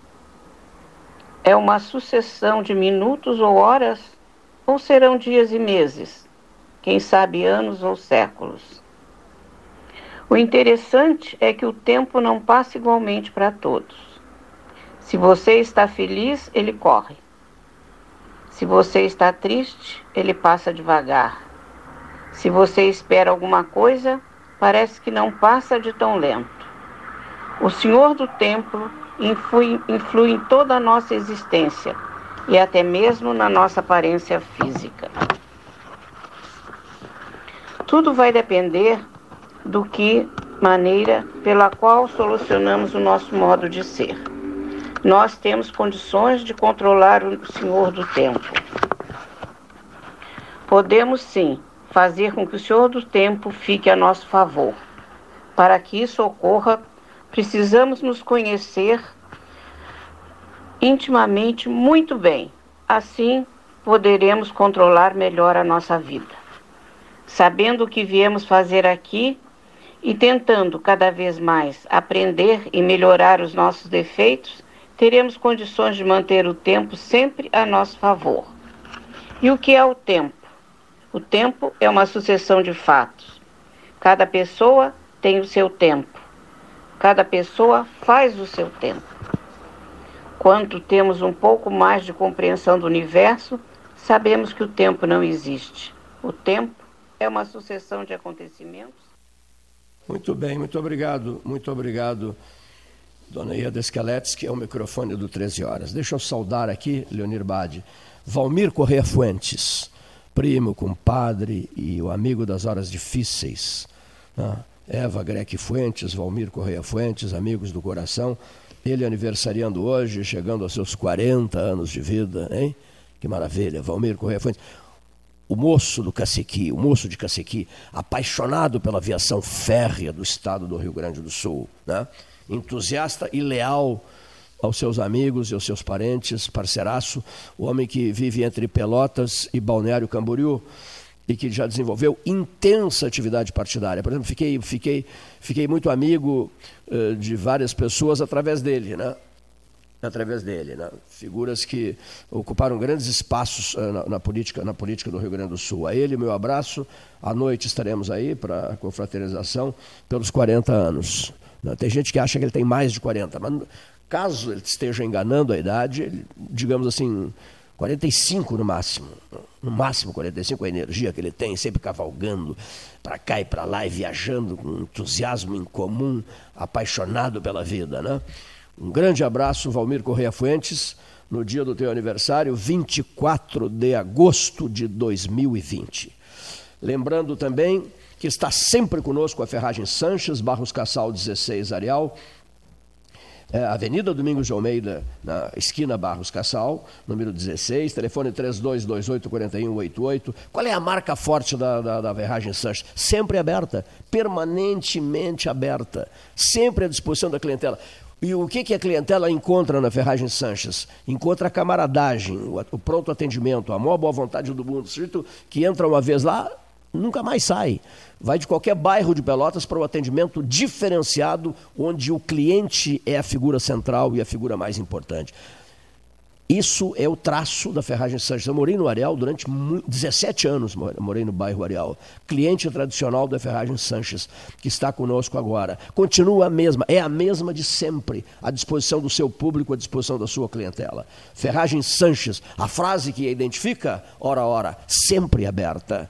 Speaker 15: é uma sucessão de minutos ou horas, ou serão dias e meses, quem sabe anos ou séculos. O interessante é que o tempo não passa igualmente para todos. Se você está feliz, ele corre. Se você está triste, ele passa devagar. Se você espera alguma coisa, parece que não passa de tão lento. O Senhor do Templo influi, influi em toda a nossa existência e até mesmo na nossa aparência física. Tudo vai depender do que maneira pela qual solucionamos o nosso modo de ser. Nós temos condições de controlar o Senhor do tempo. Podemos sim fazer com que o Senhor do tempo fique a nosso favor. Para que isso ocorra, Precisamos nos conhecer intimamente muito bem. Assim, poderemos controlar melhor a nossa vida. Sabendo o que viemos fazer aqui e tentando cada vez mais aprender e melhorar os nossos defeitos, teremos condições de manter o tempo sempre a nosso favor. E o que é o tempo? O tempo é uma sucessão de fatos. Cada pessoa tem o seu tempo. Cada pessoa faz o seu tempo. Quando temos um pouco mais de compreensão do universo, sabemos que o tempo não existe. O tempo é uma sucessão de acontecimentos.
Speaker 4: Muito bem, muito obrigado, muito obrigado, dona Ieda que é o microfone do 13 Horas. Deixa eu saudar aqui, Leonir Bade, Valmir Correia Fuentes, primo, compadre e o amigo das horas difíceis. Né? Eva Greque Fuentes, Valmir Correia Fuentes, amigos do coração. Ele aniversariando hoje, chegando aos seus 40 anos de vida, hein? Que maravilha, Valmir Correia Fuentes. O moço do Cacequi, o moço de Cacequi, apaixonado pela aviação férrea do estado do Rio Grande do Sul, né? entusiasta e leal aos seus amigos e aos seus parentes, parceiraço, o homem que vive entre Pelotas e Balneário Camboriú e que já desenvolveu intensa atividade partidária. Por exemplo, fiquei, fiquei, fiquei muito amigo uh, de várias pessoas através dele, né? Através dele, né? figuras que ocuparam grandes espaços uh, na, na, política, na política do Rio Grande do Sul. A ele, meu abraço. À noite estaremos aí para a confraternização pelos 40 anos. Né? Tem gente que acha que ele tem mais de 40, mas caso ele esteja enganando a idade, ele, digamos assim, 45 no máximo. No máximo 45, a energia que ele tem, sempre cavalgando para cá e para lá e viajando com entusiasmo incomum, apaixonado pela vida. Né? Um grande abraço, Valmir Correia Fuentes, no dia do teu aniversário, 24 de agosto de 2020. Lembrando também que está sempre conosco a Ferragem Sanches, Barros Cassal 16 Areal, é, Avenida Domingos de Almeida, na esquina Barros Cassal, número 16, telefone 3228-4188. Qual é a marca forte da, da, da Sanches? Sempre aberta, permanentemente aberta, sempre à disposição da clientela. E o que, que a clientela encontra na Ferragem Sanches? Encontra a camaradagem, o, pronto atendimento, a maior boa vontade do mundo. Sujeito que entra uma vez lá, nunca mais sai. Vai de qualquer bairro de Pelotas para o atendimento diferenciado, onde o cliente é a figura central e a figura mais importante. Isso é o traço da Ferragem Sanches. Eu morei no Areal durante 17 anos, morei no bairro Areal. Cliente tradicional da Ferragem Sanches, que está conosco agora. Continua a mesma, é a mesma de sempre, à disposição do seu público, à disposição da sua clientela. Ferragem Sanches, a frase que a identifica, ora, ora, sempre aberta.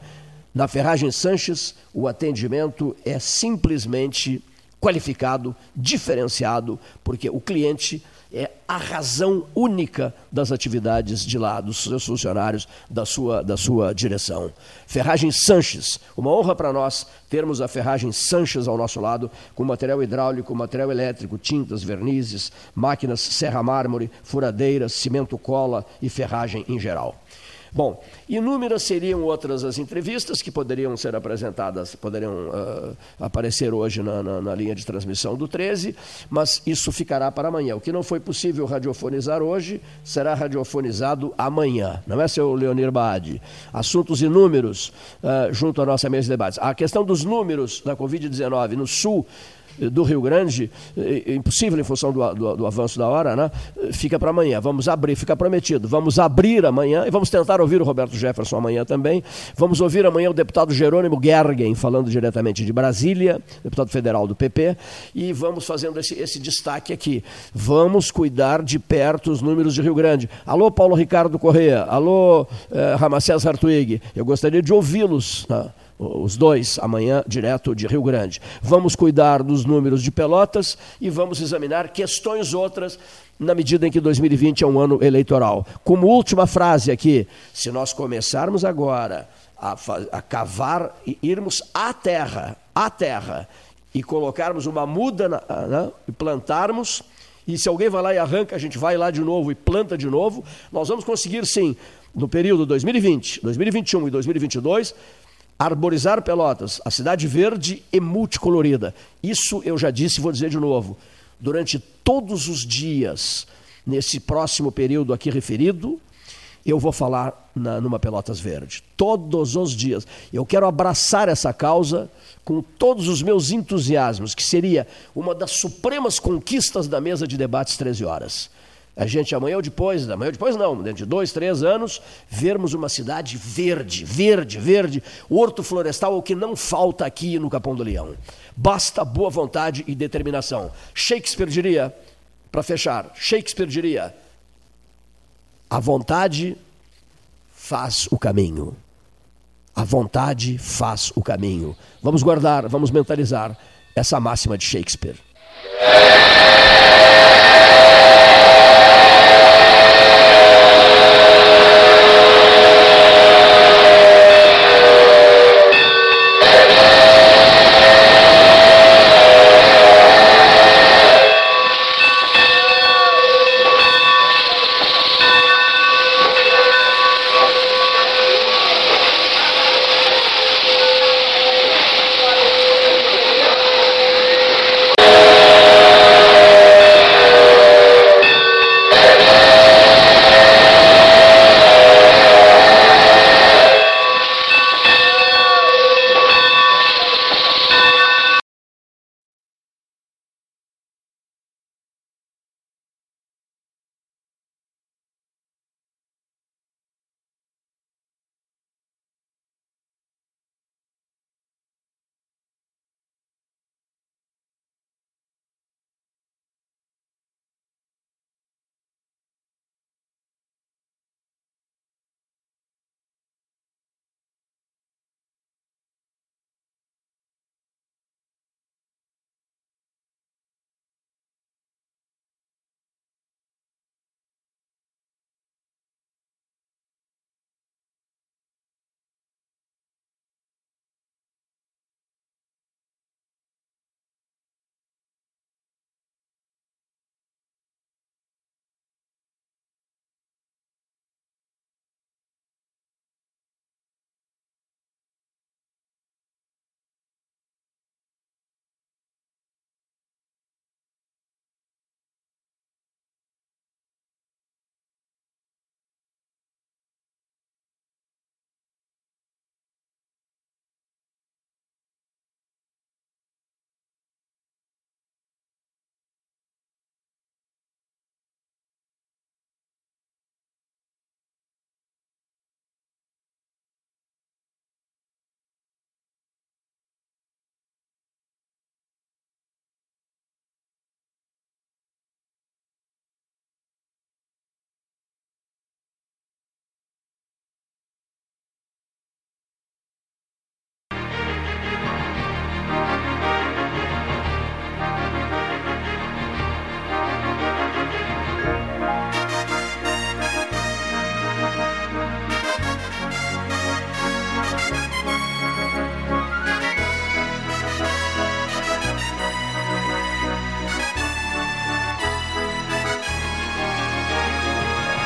Speaker 4: Na Ferragem Sanches, o atendimento é simplesmente qualificado, diferenciado, porque o cliente é a razão única das atividades de lá, dos seus funcionários, da sua, da sua direção. Ferragem Sanches, uma honra para nós termos a Ferragem Sanches ao nosso lado, com material hidráulico, material elétrico, tintas, vernizes, máquinas serra mármore, furadeiras, cimento cola e ferragem em geral. Bom, inúmeras seriam outras as entrevistas que poderiam ser apresentadas, poderiam uh, aparecer hoje na, na, na, linha de transmissão do 13, mas isso ficará para amanhã. O que não foi possível radiofonizar hoje será radiofonizado amanhã, não é, seu Leonir Baade? Assuntos inúmeros uh, junto à nossa mesa de debates. A questão dos números da Covid-19 no Sul do Rio Grande, é impossível em função do, do, do avanço da hora, né? fica para amanhã. Vamos abrir, fica prometido. Vamos abrir amanhã e vamos tentar ouvir o Roberto Jefferson amanhã também. Vamos ouvir amanhã o deputado Jerônimo Gergen, falando diretamente de Brasília, deputado federal do PP, e vamos fazendo esse, esse destaque aqui. Vamos cuidar de perto os números de Rio Grande. Alô, Paulo Ricardo Correia. Alô, eh, Ramacés Hartwig. Eu gostaria de ouvi-los. Né? Os dois, amanhã, direto de Rio Grande. Vamos cuidar dos números de Pelotas e vamos examinar questões outras na medida em que 2020 é um ano eleitoral. Como última frase aqui, se nós começarmos agora a, a cavar e irmos à terra, à terra, e colocarmos uma muda na, e plantarmos, e se alguém vai lá e arranca, a gente vai lá de novo e planta de novo, nós vamos conseguir sim, no período 2020, 2021 e 2022, Arborizar Pelotas, a cidade verde e multicolorida. Isso eu já disse e vou dizer de novo. Durante todos os dias, nesse próximo período aqui referido, eu vou falar na, numa Pelotas Verde. Todos os dias. Eu quero abraçar essa causa com todos os meus entusiasmos, que seria uma das supremas conquistas da mesa de debates 13 horas a gente amanhã ou depois, amanhã ou depois não, dentro de dois, três anos, vermos uma cidade verde, verde, verde, horto florestal, o que não falta aqui no Capão do Leão. Basta boa vontade e determinação. Shakespeare diria, para fechar, Shakespeare diria: a vontade faz o caminho. A vontade faz o caminho. Vamos guardar, vamos mentalizar essa máxima de Shakespeare.